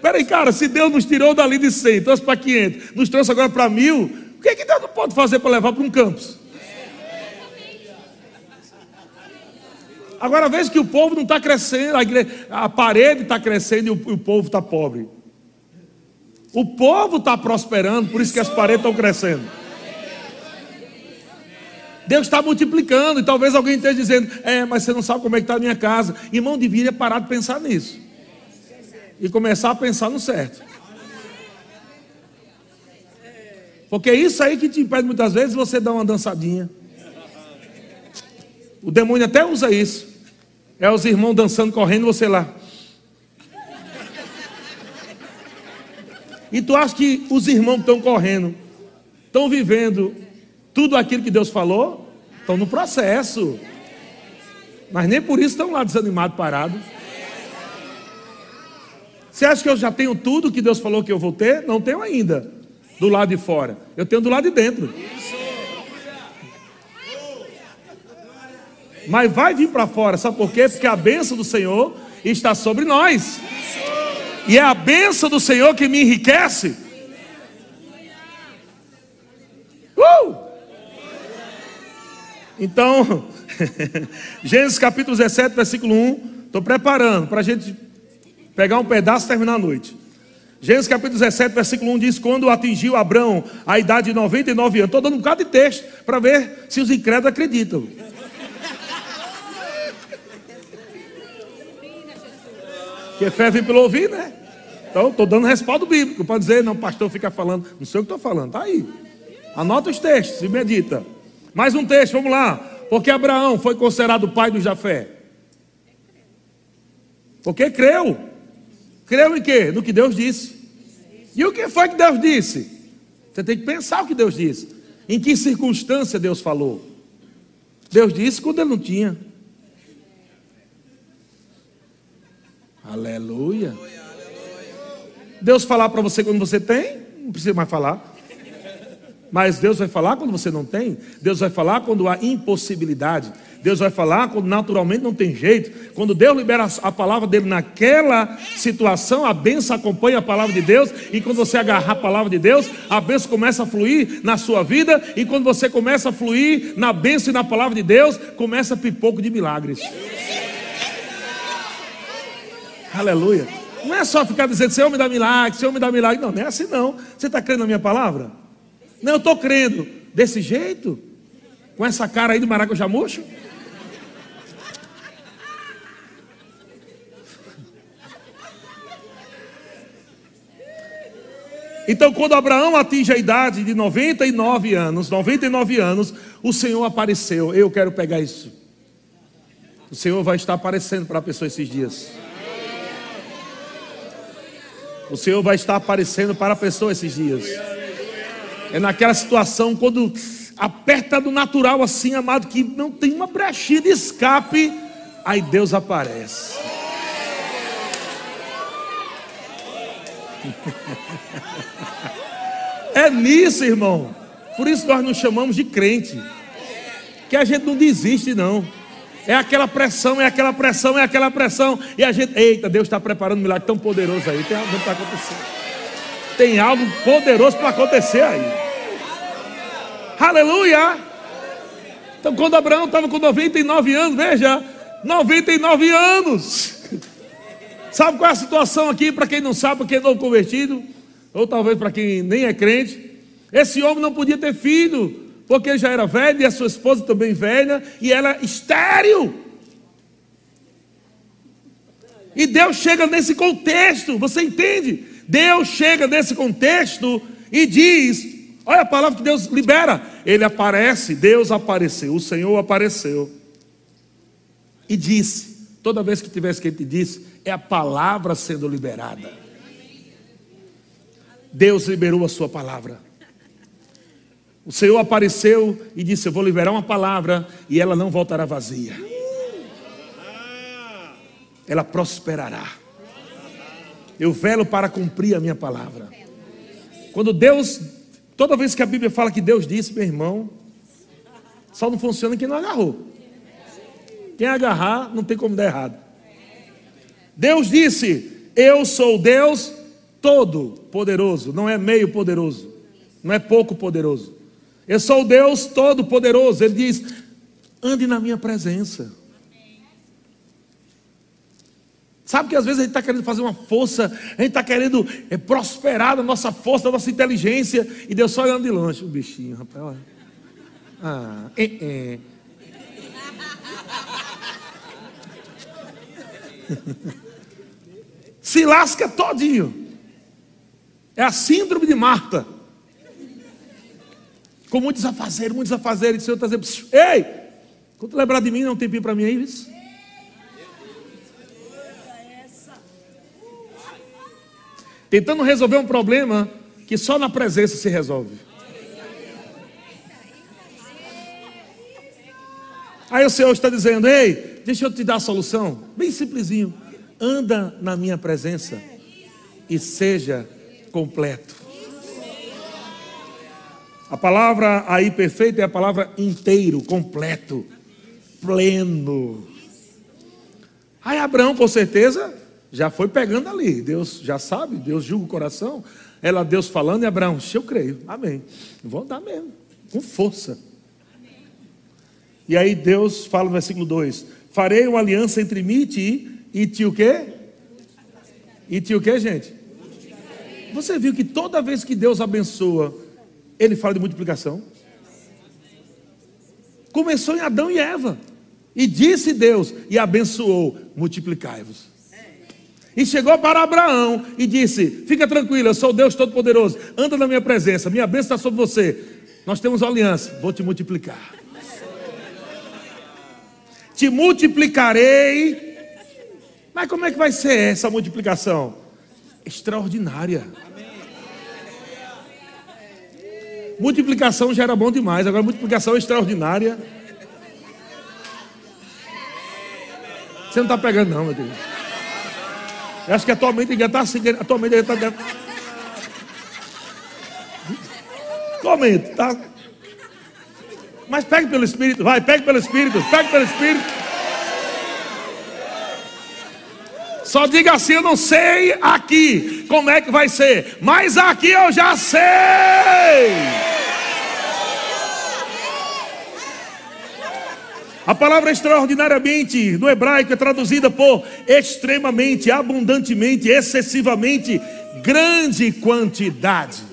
Peraí, cara, se Deus nos tirou dali de 100, trouxe para 500, nos trouxe agora para mil, o que, é que Deus não pode fazer para levar para um campus? Agora veja que o povo não está crescendo, a, igreja, a parede está crescendo e o, o povo está pobre. O povo está prosperando, por isso que as paredes estão crescendo. Deus está multiplicando, e talvez alguém esteja dizendo: É, mas você não sabe como é que está a minha casa. Irmão, deveria parar de pensar nisso e começar a pensar no certo. Porque é isso aí que te impede muitas vezes você dar uma dançadinha. O demônio até usa isso. É os irmãos dançando, correndo, você lá. E tu acha que os irmãos estão correndo, estão vivendo tudo aquilo que Deus falou? Estão no processo. Mas nem por isso estão lá desanimados, parados. Você acha que eu já tenho tudo que Deus falou que eu vou ter? Não tenho ainda. Do lado de fora. Eu tenho do lado de dentro. Mas vai vir para fora, sabe por quê? Porque a bênção do Senhor está sobre nós. E é a bênção do Senhor que me enriquece. Uh! Então, Gênesis capítulo 17, versículo 1. Estou preparando para a gente pegar um pedaço e terminar a noite. Gênesis capítulo 17, versículo 1 diz: Quando atingiu Abraão a idade de 99 anos. Estou dando um bocado de texto para ver se os incrédulos acreditam. Porque fé vem pelo ouvir, né? Então, estou dando respaldo bíblico para dizer, não, pastor fica falando, não sei o que estou falando, está aí. Anota os textos e medita. Mais um texto, vamos lá. Porque Abraão foi considerado pai do Jafé. Porque creu. Creu em quê? No que Deus disse. E o que foi que Deus disse? Você tem que pensar o que Deus disse. Em que circunstância Deus falou? Deus disse quando ele não tinha. Aleluia. Deus falar para você quando você tem, não precisa mais falar. Mas Deus vai falar quando você não tem. Deus vai falar quando há impossibilidade. Deus vai falar quando naturalmente não tem jeito. Quando Deus libera a palavra dele naquela situação, a benção acompanha a palavra de Deus. E quando você agarrar a palavra de Deus, a benção começa a fluir na sua vida. E quando você começa a fluir na benção e na palavra de Deus, começa pipoco de milagres. Aleluia. Não é só ficar dizendo, Senhor me dá milagre, Senhor me dá milagre. Não, não é assim não. Você está crendo na minha palavra? Não, eu estou crendo. Desse jeito? Com essa cara aí de maracujá murcho? Então, quando Abraão atinge a idade de 99 anos, 99 anos, o Senhor apareceu. Eu quero pegar isso. O Senhor vai estar aparecendo para a pessoa esses dias. O Senhor vai estar aparecendo para a pessoa esses dias. É naquela situação quando aperta do natural assim, amado, que não tem uma brechinha de escape, aí Deus aparece. É nisso, irmão. Por isso nós nos chamamos de crente. Que a gente não desiste, não. É aquela pressão, é aquela pressão, é aquela pressão. E a gente, eita, Deus está preparando um milagre tão poderoso aí. Tem algo para acontecer. Tem algo poderoso para acontecer aí. Aleluia! Então, quando Abraão estava com 99 anos, veja, 99 anos. Sabe qual é a situação aqui, para quem não sabe, para quem é novo convertido, ou talvez para quem nem é crente? Esse homem não podia ter filho, porque ele já era velho e a sua esposa também velha, e ela estéril. E Deus chega nesse contexto, você entende? Deus chega nesse contexto e diz: Olha a palavra que Deus libera. Ele aparece, Deus apareceu, o Senhor apareceu. E disse: toda vez que ele te disse, é a palavra sendo liberada. Deus liberou a sua palavra. O Senhor apareceu e disse: Eu vou liberar uma palavra e ela não voltará vazia. Ela prosperará. Eu velo para cumprir a minha palavra. Quando Deus, toda vez que a Bíblia fala que Deus disse, meu irmão, só não funciona quem não agarrou. Quem agarrar, não tem como dar errado. Deus disse: Eu sou Deus todo-poderoso, não é meio poderoso, não é pouco poderoso. Eu sou Deus todo-poderoso. Ele diz: ande na minha presença. Sabe que às vezes a gente está querendo fazer uma força, a gente está querendo é, prosperar da nossa força, da nossa inteligência, e Deus só olhando de longe, o bichinho, rapaz, olha. Ah, é, é. Se lasca todinho. É a síndrome de Marta. Com muitos afazeres, muitos afazeres. O Senhor está dizendo: Ei, quando lembrar de mim, não tem tempo para mim aí, isso? Tentando resolver um problema que só na presença se resolve. Aí o Senhor está dizendo: Ei, deixa eu te dar a solução. Bem simplesinho. Anda na minha presença e seja completo. A palavra aí perfeita é a palavra inteiro, completo, pleno. Aí Abraão, com certeza, já foi pegando ali. Deus já sabe, Deus julga o coração. Ela, Deus falando, e Abraão, eu creio, amém. Vou dar mesmo, com força. E aí Deus fala no versículo 2: Farei uma aliança entre mim e ti, e ti o quê? E ti o quê, gente? Você viu que toda vez que Deus abençoa, Ele fala de multiplicação? Começou em Adão e Eva. E disse Deus, e abençoou: multiplicai-vos. E chegou para Abraão e disse: Fica tranquilo, eu sou Deus Todo-Poderoso, anda na minha presença, minha bênção está sobre você. Nós temos aliança, vou te multiplicar. Te multiplicarei. Mas como é que vai ser essa multiplicação? Extraordinária. Multiplicação já era bom demais, agora multiplicação extraordinária. Você não está pegando, não, meu Deus. Eu acho que atualmente ainda está assim, atualmente ainda está. Atualmente, tá? Mas pegue pelo Espírito, vai, pegue pelo Espírito, pegue pelo Espírito. Só diga assim: eu não sei aqui como é que vai ser, mas aqui eu já sei. A palavra extraordinariamente no hebraico é traduzida por extremamente, abundantemente, excessivamente, grande quantidade.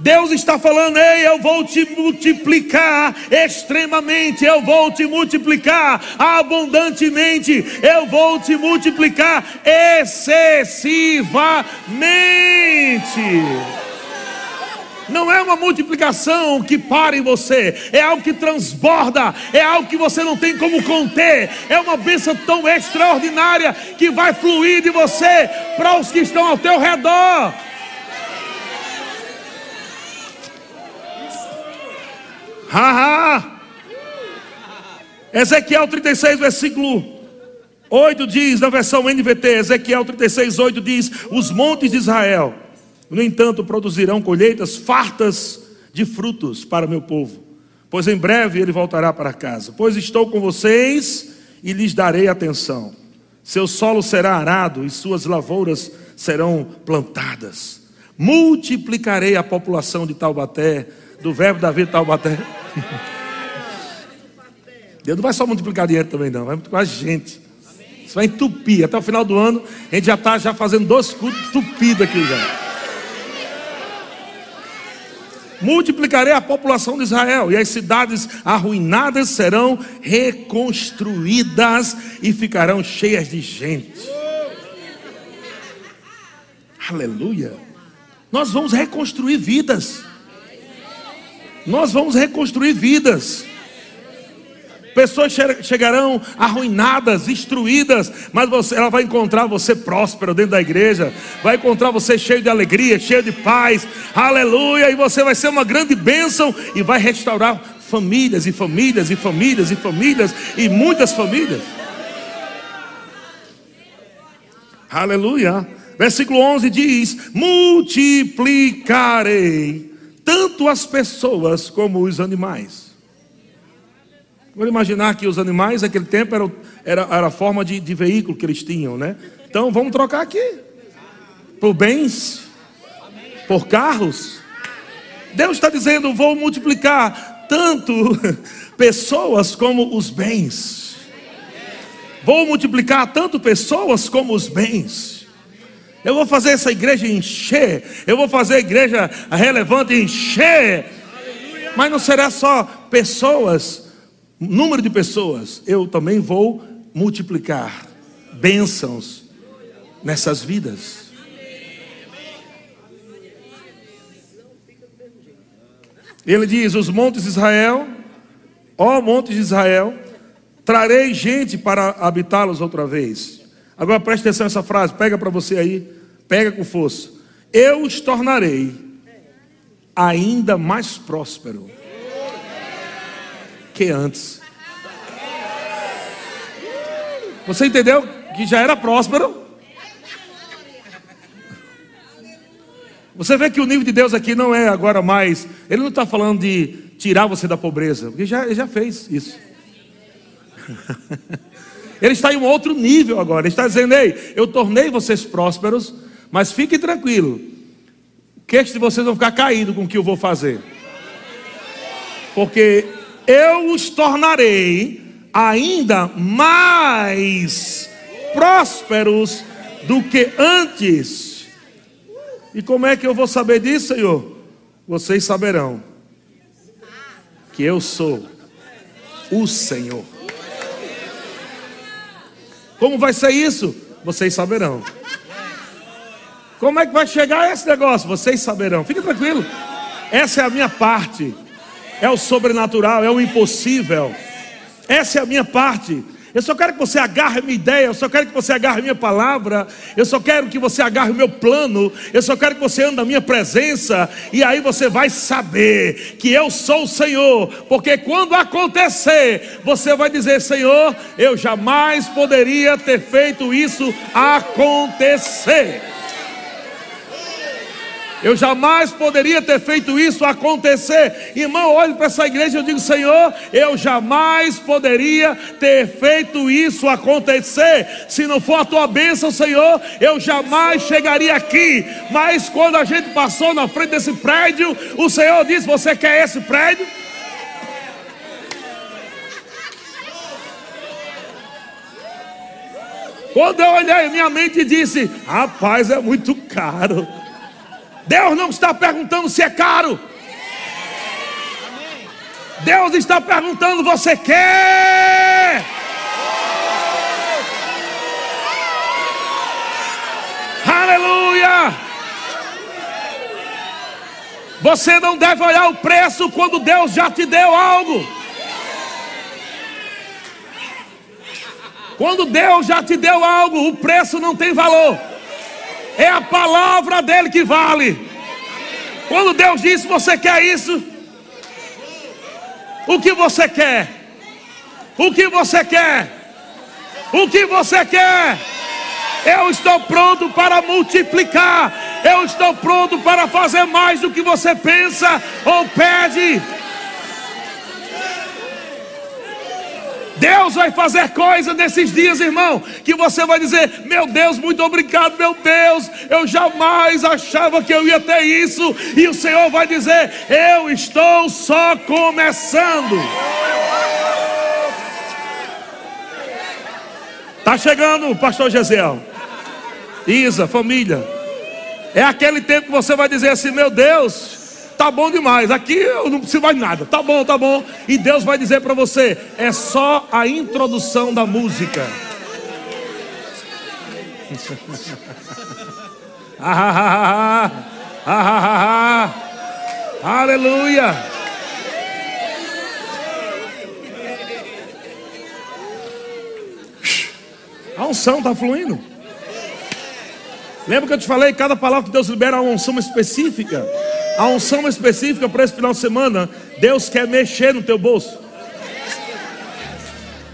Deus está falando, ei, eu vou te multiplicar extremamente, eu vou te multiplicar abundantemente, eu vou te multiplicar excessivamente. Não é uma multiplicação que para em você, é algo que transborda, é algo que você não tem como conter, é uma bênção tão extraordinária que vai fluir de você para os que estão ao teu redor. Haha! Ezequiel 36, versículo 8 diz, na versão NVT, Ezequiel 36, 8 diz: Os montes de Israel no entanto, produzirão colheitas fartas de frutos para meu povo, pois em breve ele voltará para casa. Pois estou com vocês e lhes darei atenção. Seu solo será arado e suas lavouras serão plantadas. Multiplicarei a população de Taubaté, do verbo Davi Taubaté. Deus não vai só multiplicar dinheiro também, não, vai multiplicar gente. Isso vai entupir. Até o final do ano, a gente já está já fazendo dois cultos tupidos aqui já multiplicarei a população de Israel, e as cidades arruinadas serão reconstruídas e ficarão cheias de gente. Aleluia. Nós vamos reconstruir vidas. Nós vamos reconstruir vidas. Pessoas chegarão arruinadas, destruídas, mas você, ela vai encontrar você próspero dentro da igreja, vai encontrar você cheio de alegria, cheio de paz, aleluia, e você vai ser uma grande bênção e vai restaurar famílias e famílias e famílias e famílias e muitas famílias. Aleluia. Versículo 11 diz: Multiplicarei tanto as pessoas como os animais. Vamos imaginar que os animais naquele tempo era, era, era a forma de, de veículo que eles tinham, né? Então vamos trocar aqui por bens, por carros. Deus está dizendo: vou multiplicar tanto pessoas como os bens. Vou multiplicar tanto pessoas como os bens. Eu vou fazer essa igreja encher. Eu vou fazer a igreja relevante encher. Mas não será só pessoas, número de pessoas. Eu também vou multiplicar bênçãos nessas vidas. Ele diz: Os montes de Israel, ó montes de Israel, trarei gente para habitá-los outra vez. Agora preste atenção nessa frase, pega para você aí, pega com força. Eu os tornarei ainda mais próspero que antes. Você entendeu que já era próspero? Você vê que o nível de Deus aqui não é agora mais. Ele não está falando de tirar você da pobreza, porque já, já fez isso. Ele está em um outro nível agora. Ele está dizendo: Ei, eu tornei vocês prósperos, mas fiquem tranquilos. Que este de vocês vão ficar caídos com o que eu vou fazer. Porque eu os tornarei ainda mais prósperos do que antes. E como é que eu vou saber disso, Senhor? Vocês saberão que eu sou o Senhor. Como vai ser isso? Vocês saberão. Como é que vai chegar esse negócio? Vocês saberão. Fique tranquilo. Essa é a minha parte. É o sobrenatural, é o impossível. Essa é a minha parte. Eu só quero que você agarre minha ideia, eu só quero que você agarre minha palavra, eu só quero que você agarre o meu plano, eu só quero que você ande na minha presença, e aí você vai saber que eu sou o Senhor, porque quando acontecer, você vai dizer: Senhor, eu jamais poderia ter feito isso acontecer. Eu jamais poderia ter feito isso acontecer. Irmão, olhe para essa igreja e eu digo: Senhor, eu jamais poderia ter feito isso acontecer. Se não for a tua bênção, Senhor, eu jamais chegaria aqui. Mas quando a gente passou na frente desse prédio, o Senhor disse: Você quer esse prédio? Quando eu olhei minha mente disse: Rapaz, é muito caro. Deus não está perguntando se é caro. Deus está perguntando: você quer? Aleluia! Você não deve olhar o preço quando Deus já te deu algo. Quando Deus já te deu algo, o preço não tem valor. É a palavra dele que vale. Quando Deus diz: Você quer isso? O que você quer? O que você quer? O que você quer? Eu estou pronto para multiplicar. Eu estou pronto para fazer mais do que você pensa ou pede. Deus vai fazer coisa nesses dias, irmão, que você vai dizer: Meu Deus, muito obrigado, meu Deus, eu jamais achava que eu ia ter isso, e o Senhor vai dizer: Eu estou só começando. Está chegando, pastor Gesiel, Isa, família. É aquele tempo que você vai dizer assim: Meu Deus, tá bom demais, aqui eu não preciso mais nada, tá bom, tá bom. E Deus vai dizer para você: é só a introdução da música. Aleluia. unção está fluindo. Lembra que eu te falei? Cada palavra que Deus libera é uma unção específica. A unção específica para esse final de semana, Deus quer mexer no teu bolso.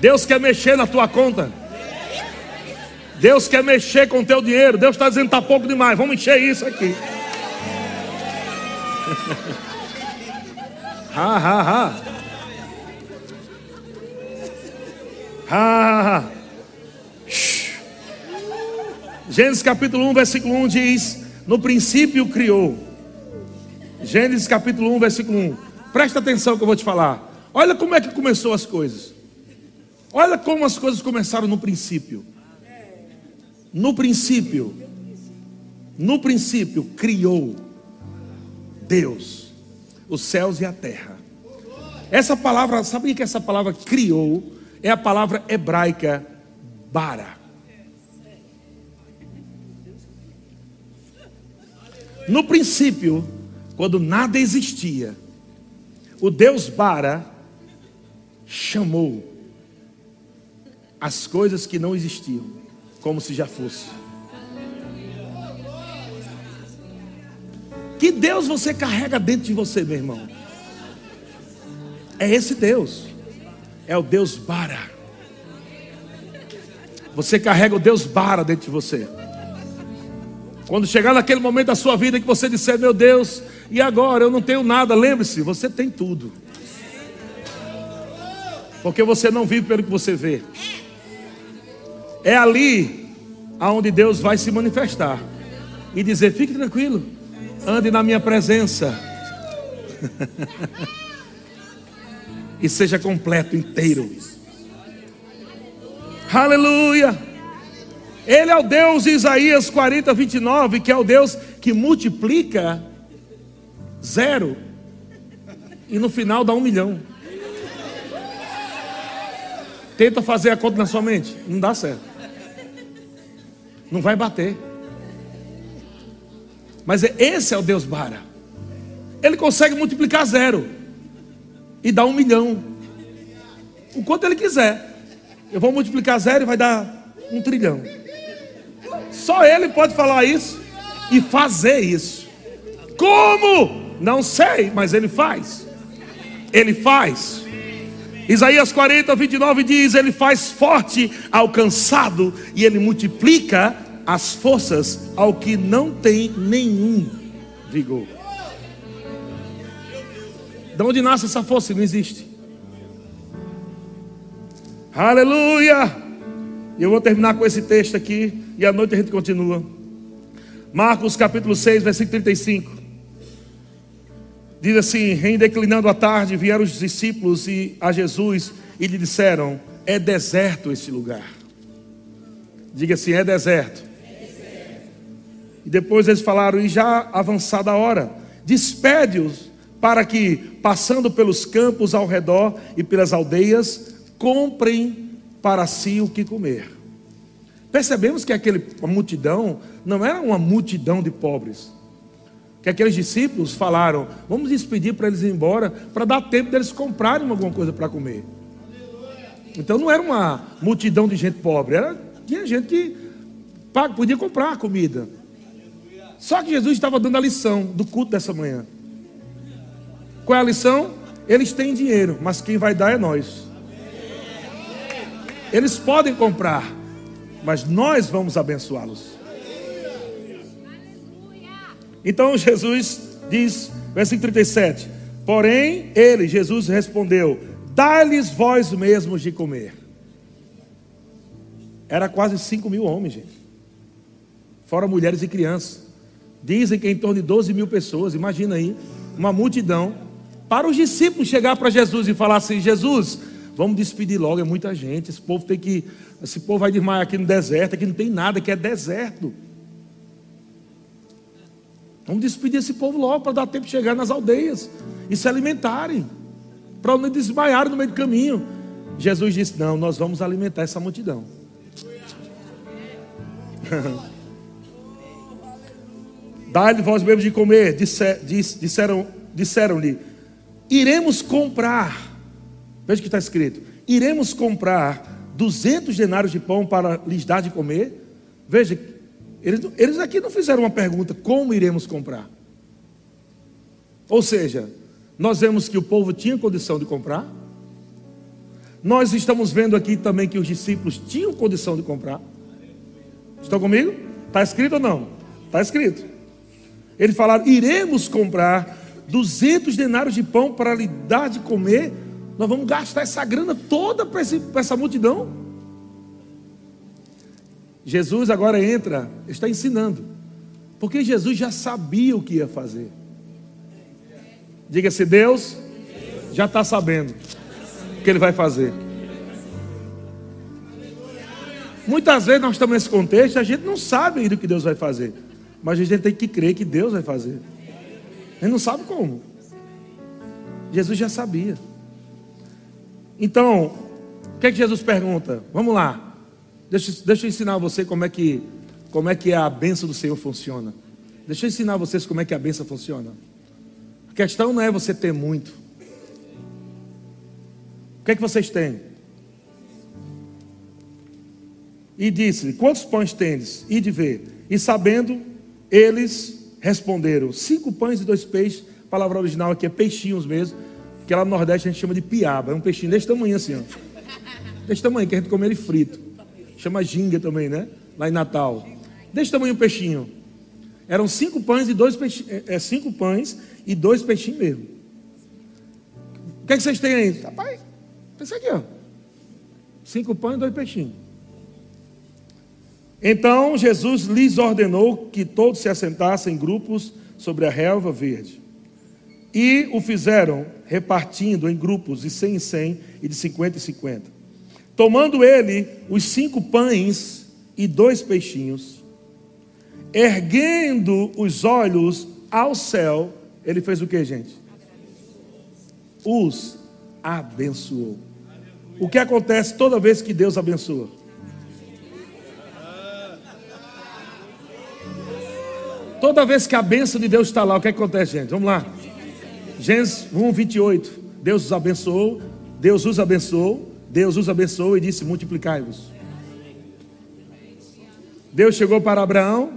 Deus quer mexer na tua conta. Deus quer mexer com o teu dinheiro. Deus está dizendo está pouco demais. Vamos encher isso aqui. ha, ha, ha. Ha, ha, ha. Gênesis capítulo 1, versículo 1 diz: No princípio criou. Gênesis capítulo 1, versículo 1. Presta atenção que eu vou te falar. Olha como é que começou as coisas. Olha como as coisas começaram no princípio. No princípio, no princípio criou Deus os céus e a terra. Essa palavra, sabia que essa palavra criou é a palavra hebraica bara. No princípio, quando nada existia, o Deus Bara chamou as coisas que não existiam, como se já fosse. Que Deus você carrega dentro de você, meu irmão? É esse Deus, é o Deus Bara. Você carrega o Deus Bara dentro de você. Quando chegar naquele momento da sua vida que você disser, meu Deus, e agora eu não tenho nada, lembre-se, você tem tudo. Porque você não vive pelo que você vê. É ali aonde Deus vai se manifestar e dizer: fique tranquilo, ande na minha presença. e seja completo, inteiro. Aleluia! Ele é o Deus de Isaías 40, 29, que é o Deus que multiplica zero e no final dá um milhão. Tenta fazer a conta na sua mente, não dá certo. Não vai bater. Mas é, esse é o Deus Bara. Ele consegue multiplicar zero e dar um milhão. O quanto ele quiser. Eu vou multiplicar zero e vai dar um trilhão. Só Ele pode falar isso e fazer isso. Como? Não sei, mas Ele faz. Ele faz. Isaías 40, 29 diz: Ele faz forte ao cansado e Ele multiplica as forças ao que não tem nenhum vigor. De onde nasce essa força? Não existe. Aleluia! E eu vou terminar com esse texto aqui. E à noite a gente continua. Marcos capítulo 6, versículo 35. Diz assim: Em declinando a tarde, vieram os discípulos e a Jesus e lhe disseram: É deserto esse lugar. Diga assim: É deserto. É deserto. E depois eles falaram: E já avançada a hora, despede-os para que, passando pelos campos ao redor e pelas aldeias, comprem para si o que comer. Percebemos que aquele, a multidão não era uma multidão de pobres. Que aqueles discípulos falaram: vamos despedir para eles ir embora, para dar tempo deles comprarem alguma coisa para comer. Então não era uma multidão de gente pobre, era, tinha gente que podia comprar comida. Só que Jesus estava dando a lição do culto dessa manhã. Qual é a lição? Eles têm dinheiro, mas quem vai dar é nós. Eles podem comprar, mas nós vamos abençoá-los. Então Jesus diz, versículo 37: Porém, ele, Jesus, respondeu: Dá-lhes vós mesmos de comer. Era quase 5 mil homens, gente. Fora mulheres e crianças. Dizem que em torno de 12 mil pessoas. Imagina aí, uma multidão. Para os discípulos chegar para Jesus e falar assim: Jesus, vamos despedir logo, é muita gente. Esse povo tem que esse povo vai desmaiar aqui no deserto, aqui não tem nada, aqui é deserto. Vamos despedir esse povo logo para dar tempo de chegar nas aldeias e se alimentarem, para não desmaiarem no meio do caminho. Jesus disse: Não, nós vamos alimentar essa multidão. Dá-lhe vós mesmos de comer, disseram, disseram-lhe: Iremos comprar. Veja o que está escrito: Iremos comprar 200 denários de pão para lhes dar de comer? Veja, eles, eles aqui não fizeram uma pergunta: como iremos comprar? Ou seja, nós vemos que o povo tinha condição de comprar. Nós estamos vendo aqui também que os discípulos tinham condição de comprar. Estão comigo? Está escrito ou não? Está escrito. Eles falaram: iremos comprar 200 denários de pão para lhe dar de comer. Nós vamos gastar essa grana toda para essa multidão. Jesus agora entra, está ensinando, porque Jesus já sabia o que ia fazer. Diga-se, Deus já está sabendo o que Ele vai fazer. Muitas vezes nós estamos nesse contexto, a gente não sabe ainda o que Deus vai fazer, mas a gente tem que crer que Deus vai fazer. A gente não sabe como. Jesus já sabia. Então, o que é que Jesus pergunta? Vamos lá. Deixa, deixa eu ensinar você como é que como é que a benção do Senhor funciona. Deixa eu ensinar vocês como é que a benção funciona. A questão não é você ter muito. O que é que vocês têm? E disse: Quantos pães tendes? E de ver. E sabendo, eles responderam: Cinco pães e dois peixes. A palavra original aqui é peixinhos mesmo. Que lá no Nordeste a gente chama de piaba. É um peixinho desse tamanho assim, ó. Desse tamanho, que a gente come ele frito. Chama ginga também, né? Lá em Natal. Desse tamanho peixinho. Eram cinco pães e dois peixinhos. É, é, cinco pães e dois peixinhos mesmo. O que, é que vocês têm aí? Rapaz, pensa aqui, ó. Cinco pães e dois peixinhos. Então Jesus lhes ordenou que todos se assentassem em grupos sobre a relva verde. E o fizeram repartindo em grupos de cem em cem e de cinquenta em cinquenta. Tomando ele os cinco pães e dois peixinhos, erguendo os olhos ao céu, ele fez o que, gente? Os abençoou. O que acontece toda vez que Deus abençoa? Toda vez que a bênção de Deus está lá, o que acontece, gente? Vamos lá. Gênesis 1, 28. Deus os abençoou, Deus os abençoou, Deus os abençoou e disse: multiplicai-vos. Deus chegou para Abraão: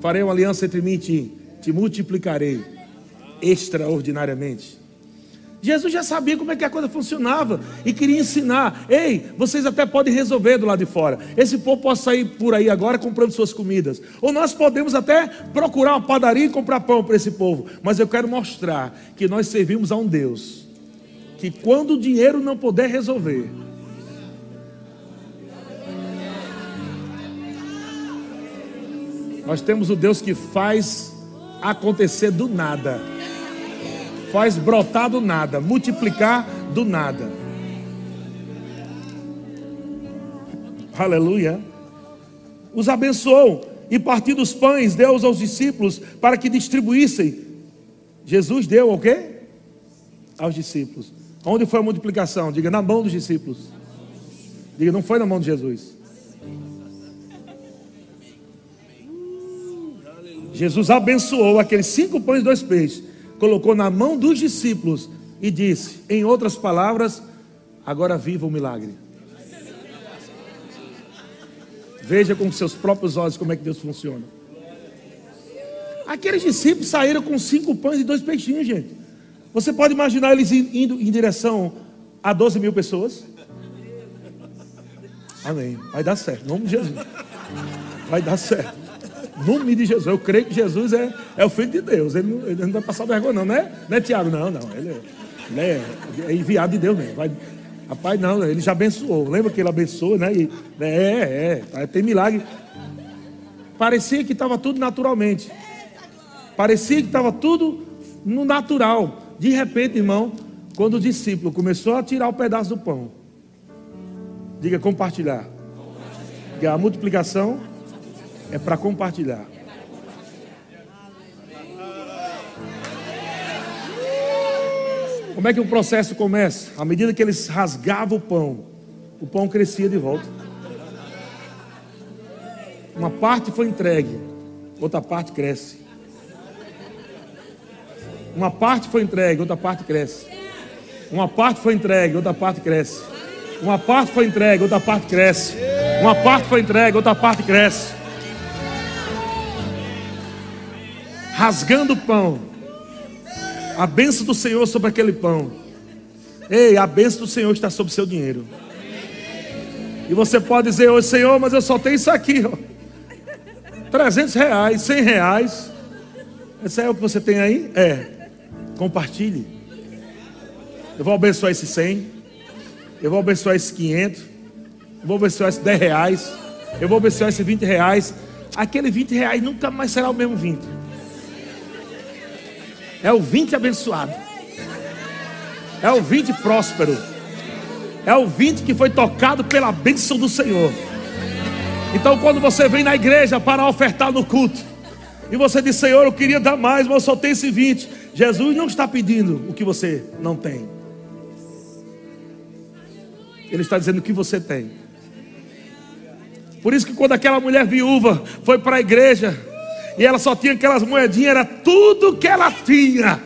farei uma aliança entre mim e ti, te multiplicarei extraordinariamente. Jesus já sabia como é que a coisa funcionava e queria ensinar. Ei, vocês até podem resolver do lado de fora. Esse povo pode sair por aí agora comprando suas comidas. Ou nós podemos até procurar uma padaria e comprar pão para esse povo. Mas eu quero mostrar que nós servimos a um Deus que quando o dinheiro não puder resolver, nós temos o Deus que faz acontecer do nada faz brotar do nada, multiplicar do nada. Aleluia. Os abençoou e partindo os pães, deu aos discípulos para que distribuíssem. Jesus deu ao quê? Aos discípulos. Onde foi a multiplicação? Diga, na mão dos discípulos. Diga, não foi na mão de Jesus. Jesus abençoou aqueles cinco pães e dois peixes colocou na mão dos discípulos e disse, em outras palavras, agora viva o milagre. Veja com seus próprios olhos como é que Deus funciona. Aqueles discípulos saíram com cinco pães e dois peixinhos, gente. Você pode imaginar eles indo em direção a 12 mil pessoas? Amém. Vai dar certo, em nome de Jesus. Vai dar certo. No nome de Jesus. Eu creio que Jesus é, é o Filho de Deus. Ele não, ele não vai passar vergonha, não, né? Não é Tiago, não, não. Ele, é, ele é, é, enviado de Deus mesmo. Vai, rapaz, não, ele já abençoou. Lembra que ele abençoou, né? E, é, é, tem milagre. Parecia que estava tudo naturalmente. Parecia que estava tudo no natural. De repente, irmão, quando o discípulo começou a tirar o pedaço do pão, diga compartilhar. Diga a multiplicação é para compartilhar. Como é que o processo começa? À medida que eles rasgavam o pão, o pão crescia de volta. Uma parte foi entregue, outra parte cresce. Uma parte foi entregue, outra parte cresce. Uma parte foi entregue, outra parte cresce. Uma parte foi entregue, outra parte cresce. Uma parte foi entregue, outra parte cresce. Rasgando o pão. A bênção do Senhor sobre aquele pão. Ei, a bênção do Senhor está sobre o seu dinheiro. E você pode dizer hoje, Senhor, mas eu só tenho isso aqui. Ó. 300 reais, 100 reais. Esse é o que você tem aí? É. Compartilhe. Eu vou abençoar esse 100. Eu vou abençoar esse 500. Eu vou abençoar esse 10 reais. Eu vou abençoar esse 20 reais. Aquele 20 reais nunca mais será o mesmo 20. É o 20 abençoado. É o 20 próspero. É o 20 que foi tocado pela bênção do Senhor. Então, quando você vem na igreja para ofertar no culto, e você diz, Senhor, eu queria dar mais, mas eu só tenho esse 20. Jesus não está pedindo o que você não tem. Ele está dizendo o que você tem. Por isso que quando aquela mulher viúva foi para a igreja e ela só tinha aquelas moedinhas, era tudo que ela tinha.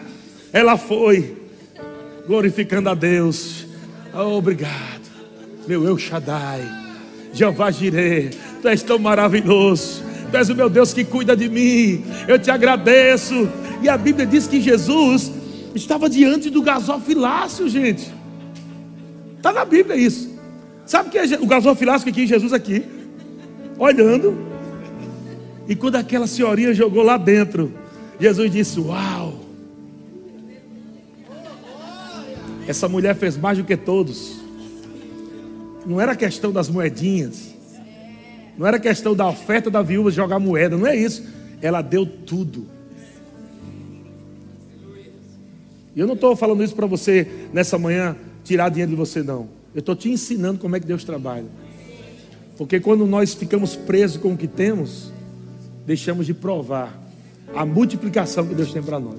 Ela foi glorificando a Deus. Oh, obrigado, meu El Shaddai, Jeová Jireh, tu és tão maravilhoso. Tu és o meu Deus que cuida de mim. Eu te agradeço. E a Bíblia diz que Jesus estava diante do gasofilácio, gente. Está na Bíblia isso. Sabe o que é o gasofilácio que tinha Jesus aqui? Olhando. E quando aquela senhorinha jogou lá dentro, Jesus disse: Uau! Essa mulher fez mais do que todos. Não era questão das moedinhas. Não era questão da oferta da viúva jogar moeda. Não é isso. Ela deu tudo. E eu não estou falando isso para você nessa manhã tirar dinheiro de você, não. Eu estou te ensinando como é que Deus trabalha. Porque quando nós ficamos presos com o que temos, deixamos de provar a multiplicação que Deus tem para nós.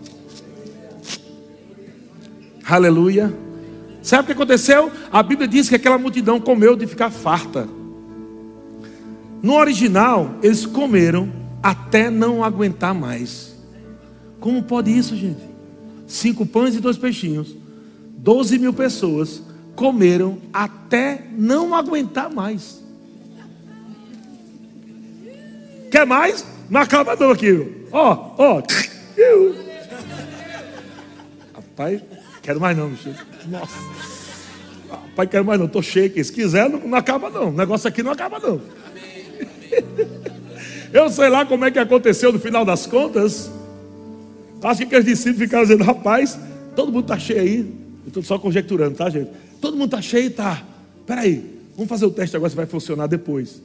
Aleluia. Sabe o que aconteceu? A Bíblia diz que aquela multidão comeu de ficar farta. No original, eles comeram até não aguentar mais. Como pode isso, gente? Cinco pães e dois peixinhos. Doze mil pessoas comeram até não aguentar mais. Quer mais? Não acaba não aqui. Ó, ó. Rapaz, quero mais não, bicho. Nossa. Rapaz, quero mais não. Estou cheio aqui. Se quiser, não, não acaba não. O negócio aqui não acaba não. Eu sei lá como é que aconteceu no final das contas. Acho que aqueles discípulos ficaram dizendo, rapaz, todo mundo está cheio aí. Eu estou só conjecturando, tá, gente? Todo mundo está cheio, tá. Peraí, vamos fazer o teste agora se vai funcionar depois.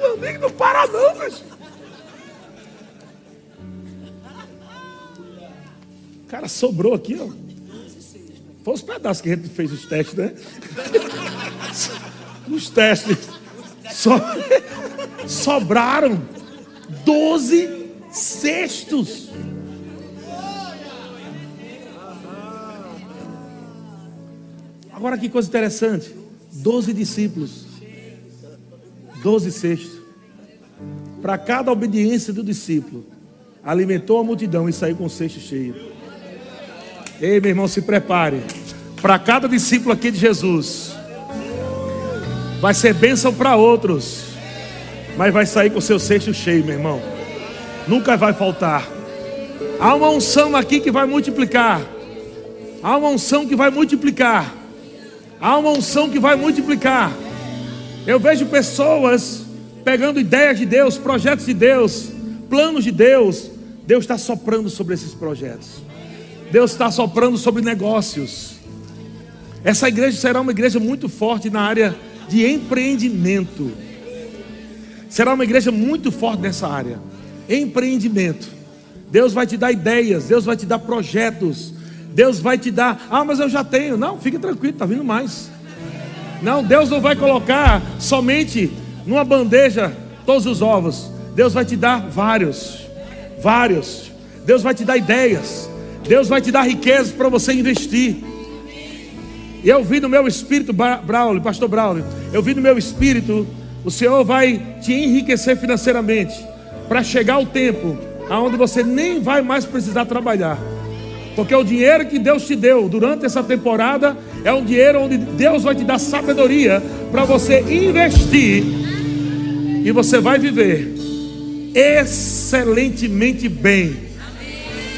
Meu amigo não para não, bicho. Cara, sobrou aqui, ó. Foi os pedaços que a gente fez os testes, né? Os testes. So... Sobraram 12 cestos. Agora que coisa interessante. Doze discípulos. Doze cestos. Para cada obediência do discípulo. Alimentou a multidão e saiu com o cesto cheio. Ei, meu irmão, se prepare. Para cada discípulo aqui de Jesus, vai ser bênção para outros, mas vai sair com o seu cesto cheio, meu irmão. Nunca vai faltar. Há uma unção aqui que vai multiplicar. Há uma unção que vai multiplicar. Há uma unção que vai multiplicar. Eu vejo pessoas pegando ideias de Deus, projetos de Deus, planos de Deus. Deus está soprando sobre esses projetos. Deus está soprando sobre negócios. Essa igreja será uma igreja muito forte na área de empreendimento. Será uma igreja muito forte nessa área. Empreendimento. Deus vai te dar ideias, Deus vai te dar projetos, Deus vai te dar. Ah, mas eu já tenho. Não, fique tranquilo, está vindo mais. Não, Deus não vai colocar somente numa bandeja todos os ovos. Deus vai te dar vários, vários. Deus vai te dar ideias. Deus vai te dar riquezas para você investir. E eu vi no meu espírito, Braulio, pastor Braulio, eu vi no meu espírito, o Senhor vai te enriquecer financeiramente, para chegar o tempo aonde você nem vai mais precisar trabalhar. Porque o dinheiro que Deus te deu durante essa temporada é um dinheiro onde Deus vai te dar sabedoria para você investir e você vai viver excelentemente bem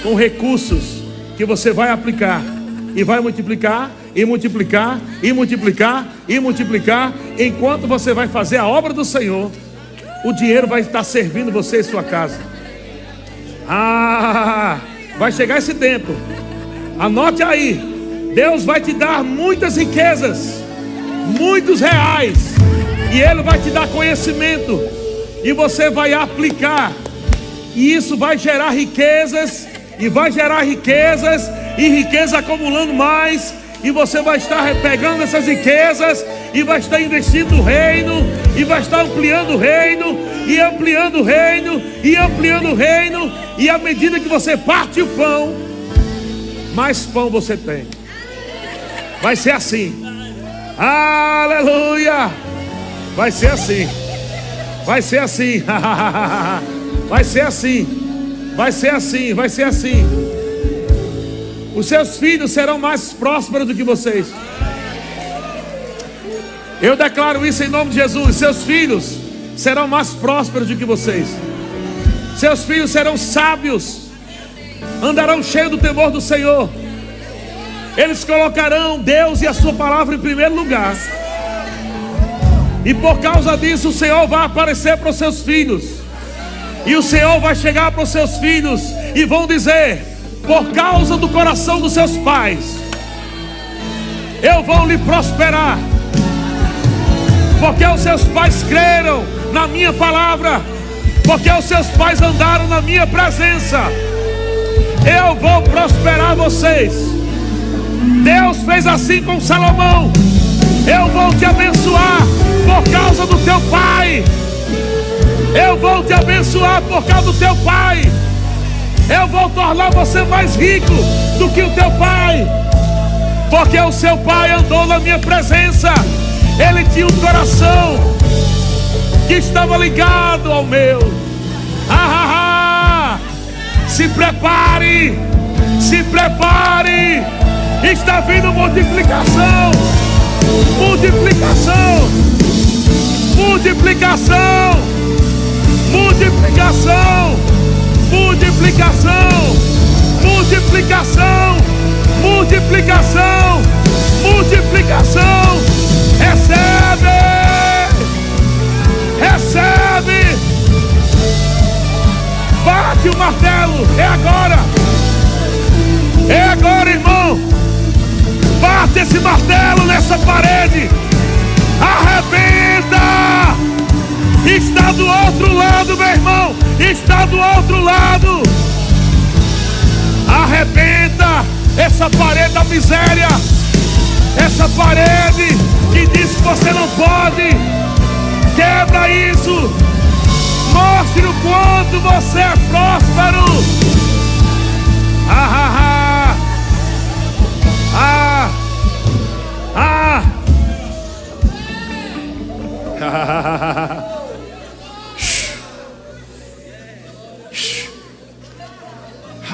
com recursos que você vai aplicar e vai multiplicar e multiplicar e multiplicar e multiplicar enquanto você vai fazer a obra do Senhor, o dinheiro vai estar servindo você e sua casa. Ah, vai chegar esse tempo. Anote aí. Deus vai te dar muitas riquezas, muitos reais, e Ele vai te dar conhecimento, e você vai aplicar, e isso vai gerar riquezas, e vai gerar riquezas, e riqueza acumulando mais, e você vai estar pegando essas riquezas e vai estar investindo no reino, e vai estar ampliando o reino, e ampliando o reino, e ampliando o reino, e à medida que você parte o pão, mais pão você tem. Vai ser assim. Aleluia! Vai ser assim. Vai ser assim. Vai ser assim. Vai ser assim. Vai ser assim. Os seus filhos serão mais prósperos do que vocês. Eu declaro isso em nome de Jesus. Seus filhos serão mais prósperos do que vocês. Seus filhos serão sábios. Andarão cheios do temor do Senhor. Eles colocarão Deus e a sua palavra em primeiro lugar. E por causa disso o Senhor vai aparecer para os seus filhos. E o Senhor vai chegar para os seus filhos e vão dizer: por causa do coração dos seus pais, eu vou lhe prosperar, porque os seus pais creram na minha palavra, porque os seus pais andaram na minha presença, eu vou prosperar vocês. Deus fez assim com Salomão, eu vou te abençoar por causa do teu pai, eu vou te abençoar por causa do teu pai. Eu vou tornar você mais rico do que o teu pai. Porque o seu pai andou na minha presença. Ele tinha um coração que estava ligado ao meu. Ah, ah, ah. Se prepare, se prepare. Está vindo multiplicação, multiplicação, multiplicação, multiplicação. Multiplicação, multiplicação, multiplicação, multiplicação. Recebe, recebe. Bate o martelo, é agora, é agora, irmão. Bate esse martelo nessa parede, arrebenta. Está do outro lado, meu irmão. Está do outro lado. Arrebenta essa parede da miséria. Essa parede que diz que você não pode. Quebra isso. Mostre o quanto você é próspero. Ah, ah, ah.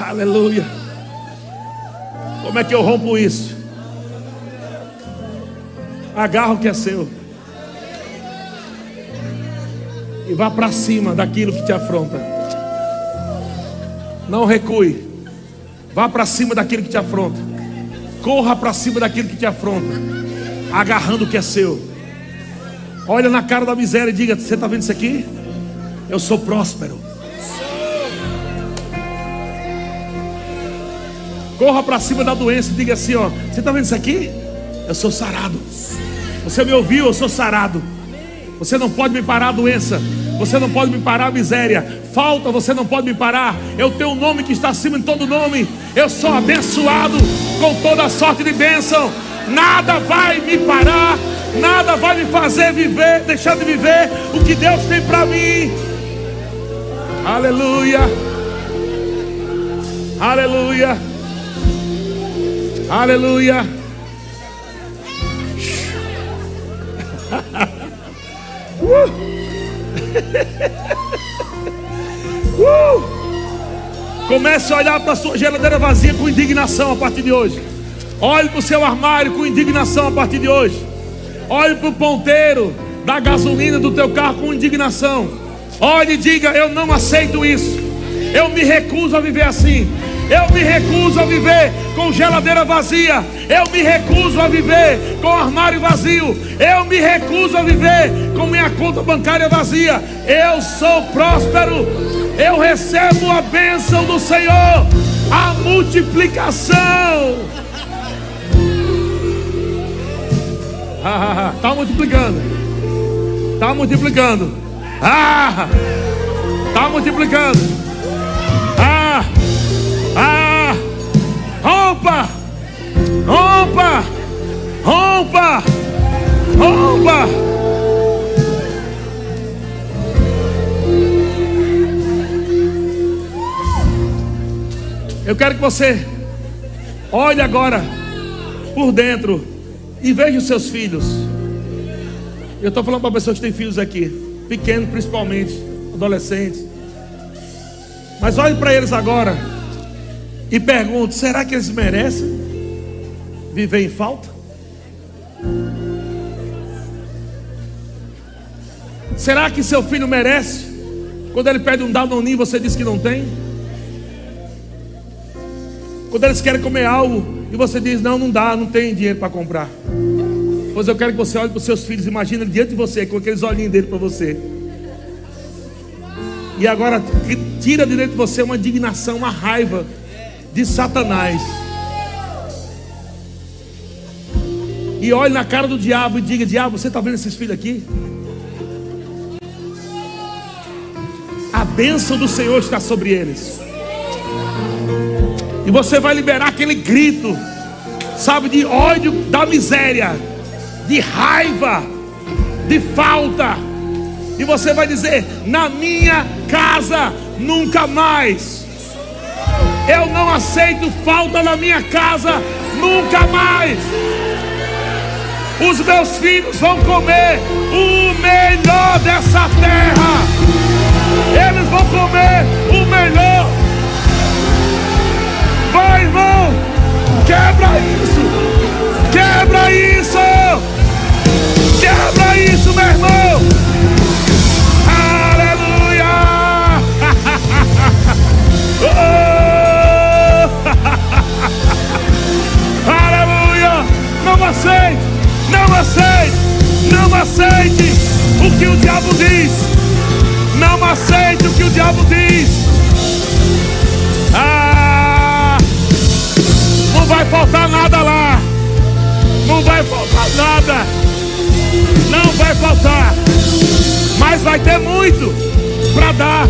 Aleluia. Como é que eu rompo isso? Agarra o que é seu. E vá para cima daquilo que te afronta. Não recue. Vá para cima daquilo que te afronta. Corra para cima daquilo que te afronta. Agarrando o que é seu. Olha na cara da miséria e diga: Você está vendo isso aqui? Eu sou próspero. Corra para cima da doença e diga assim: ó, você está vendo isso aqui? Eu sou sarado. Você me ouviu? Eu sou sarado. Você não pode me parar a doença. Você não pode me parar a miséria. Falta, você não pode me parar. Eu tenho um nome que está acima de todo nome. Eu sou abençoado com toda sorte de bênção. Nada vai me parar. Nada vai me fazer viver, deixar de viver o que Deus tem para mim. Aleluia. Aleluia. Aleluia. uh. uh. Comece a olhar para a sua geladeira vazia com indignação a partir de hoje. Olhe para o seu armário com indignação a partir de hoje. Olhe para o ponteiro da gasolina do teu carro com indignação. Olhe e diga: Eu não aceito isso. Eu me recuso a viver assim. Eu me recuso a viver com geladeira vazia. Eu me recuso a viver com armário vazio. Eu me recuso a viver com minha conta bancária vazia. Eu sou próspero. Eu recebo a bênção do Senhor, a multiplicação. Está multiplicando. Está multiplicando. Ah! Está multiplicando. Ah! Ah! Rompa! Rompa! Rompa! Rompa! Eu quero que você olhe agora por dentro e veja os seus filhos. Eu estou falando para pessoas que têm filhos aqui, pequenos principalmente, adolescentes. Mas olhe para eles agora e pergunte: será que eles merecem viver em falta? Será que seu filho merece? Quando ele pede um danoninho, você diz que não tem? Quando eles querem comer algo e você diz: Não, não dá, não tem dinheiro para comprar. Pois eu quero que você olhe para os seus filhos, imagina diante de você, com aqueles olhinhos dele para você. E agora tira de dentro de você uma indignação, uma raiva de Satanás. E olhe na cara do diabo e diga: Diabo, você está vendo esses filhos aqui? A bênção do Senhor está sobre eles. E você vai liberar aquele grito, sabe, de ódio da miséria, de raiva, de falta. E você vai dizer: Na minha casa nunca mais. Eu não aceito falta na minha casa nunca mais. Os meus filhos vão comer o melhor dessa terra. Eles vão comer o melhor Vai, irmão! Quebra isso! Quebra isso! Quebra isso, meu irmão! Aleluia! oh! Aleluia! Não aceite! Não aceite! Não aceite o que o diabo diz! Não aceite o que o diabo diz! Ah! Faltar nada lá. Não vai faltar nada. Não vai faltar. Mas vai ter muito para dar.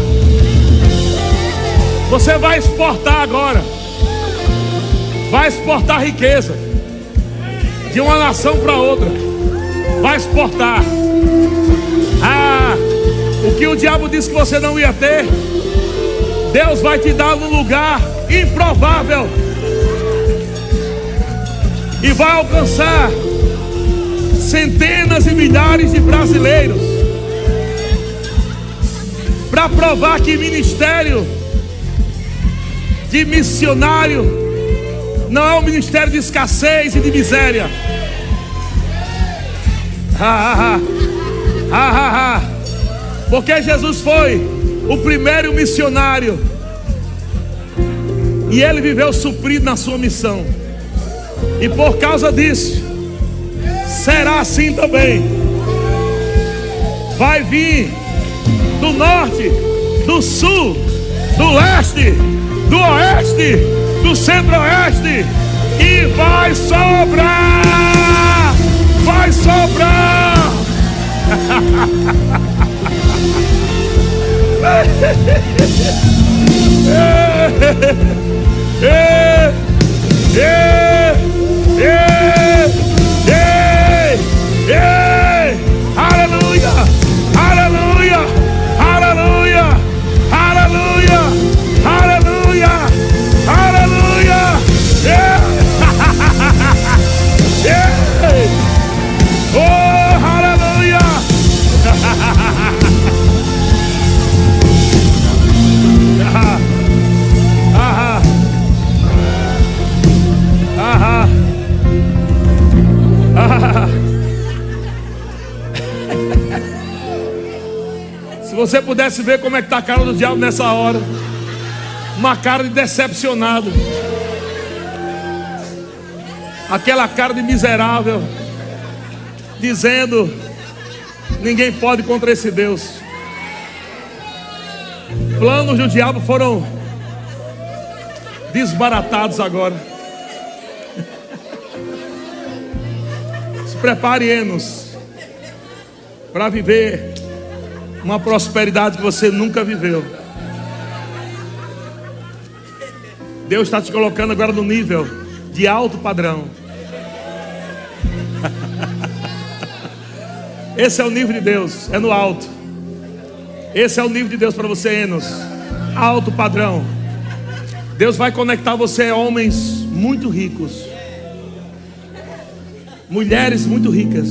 Você vai exportar agora. Vai exportar riqueza de uma nação para outra. Vai exportar. Ah, o que o diabo disse que você não ia ter, Deus vai te dar num lugar improvável e vai alcançar centenas e milhares de brasileiros para provar que ministério de missionário não é um ministério de escassez e de miséria. Ah, ah, ah, Porque Jesus foi o primeiro missionário e ele viveu suprido na sua missão. E por causa disso, será assim também. Vai vir do norte, do sul, do leste, do oeste, do centro-oeste e vai sobrar. Vai sobrar. é, é, é. Ei, você pudesse ver como é que está a cara do diabo nessa hora. Uma cara de decepcionado. Aquela cara de miserável. Dizendo: Ninguém pode contra esse Deus. Planos do diabo foram desbaratados agora. Se prepare, Enos, para viver uma prosperidade que você nunca viveu. Deus está te colocando agora no nível de alto padrão. Esse é o nível de Deus, é no alto. Esse é o nível de Deus para você, Enos. Alto padrão. Deus vai conectar você a homens muito ricos, mulheres muito ricas,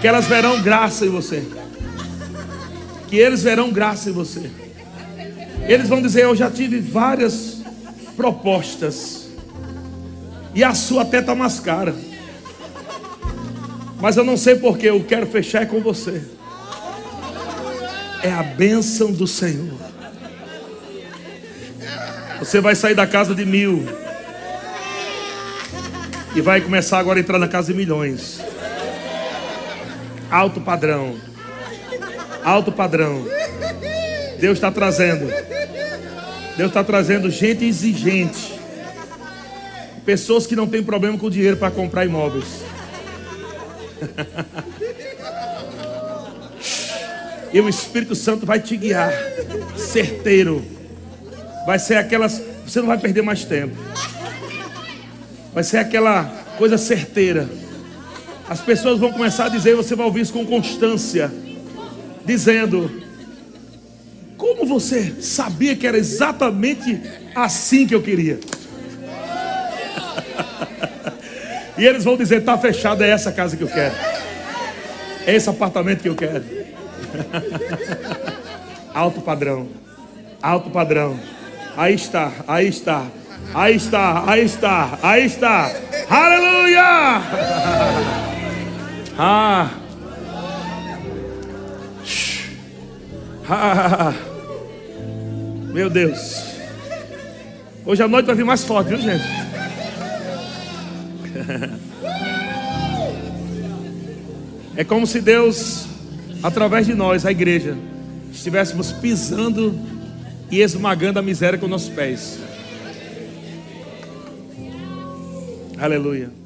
que elas verão graça em você, que eles verão graça em você. Eles vão dizer: Eu já tive várias propostas, e a sua até está mais cara, mas eu não sei porque eu quero fechar com você. É a bênção do Senhor. Você vai sair da casa de mil. E vai começar agora a entrar na casa de milhões. Alto padrão. Alto padrão. Deus está trazendo. Deus está trazendo gente exigente. Pessoas que não têm problema com dinheiro para comprar imóveis. e o Espírito Santo vai te guiar. Certeiro Vai ser aquelas. Você não vai perder mais tempo. Vai ser aquela coisa certeira. As pessoas vão começar a dizer, você vai ouvir isso com constância, dizendo: Como você sabia que era exatamente assim que eu queria? e eles vão dizer: Está fechado, é essa casa que eu quero, é esse apartamento que eu quero. alto padrão, alto padrão. Aí está, aí está, aí está, aí está, aí está. Aleluia! Ah. Ah. Meu Deus. Hoje à noite vai vir mais forte, viu, gente? É como se Deus, através de nós, a igreja, estivéssemos pisando e esmagando a miséria com nossos pés. Aleluia.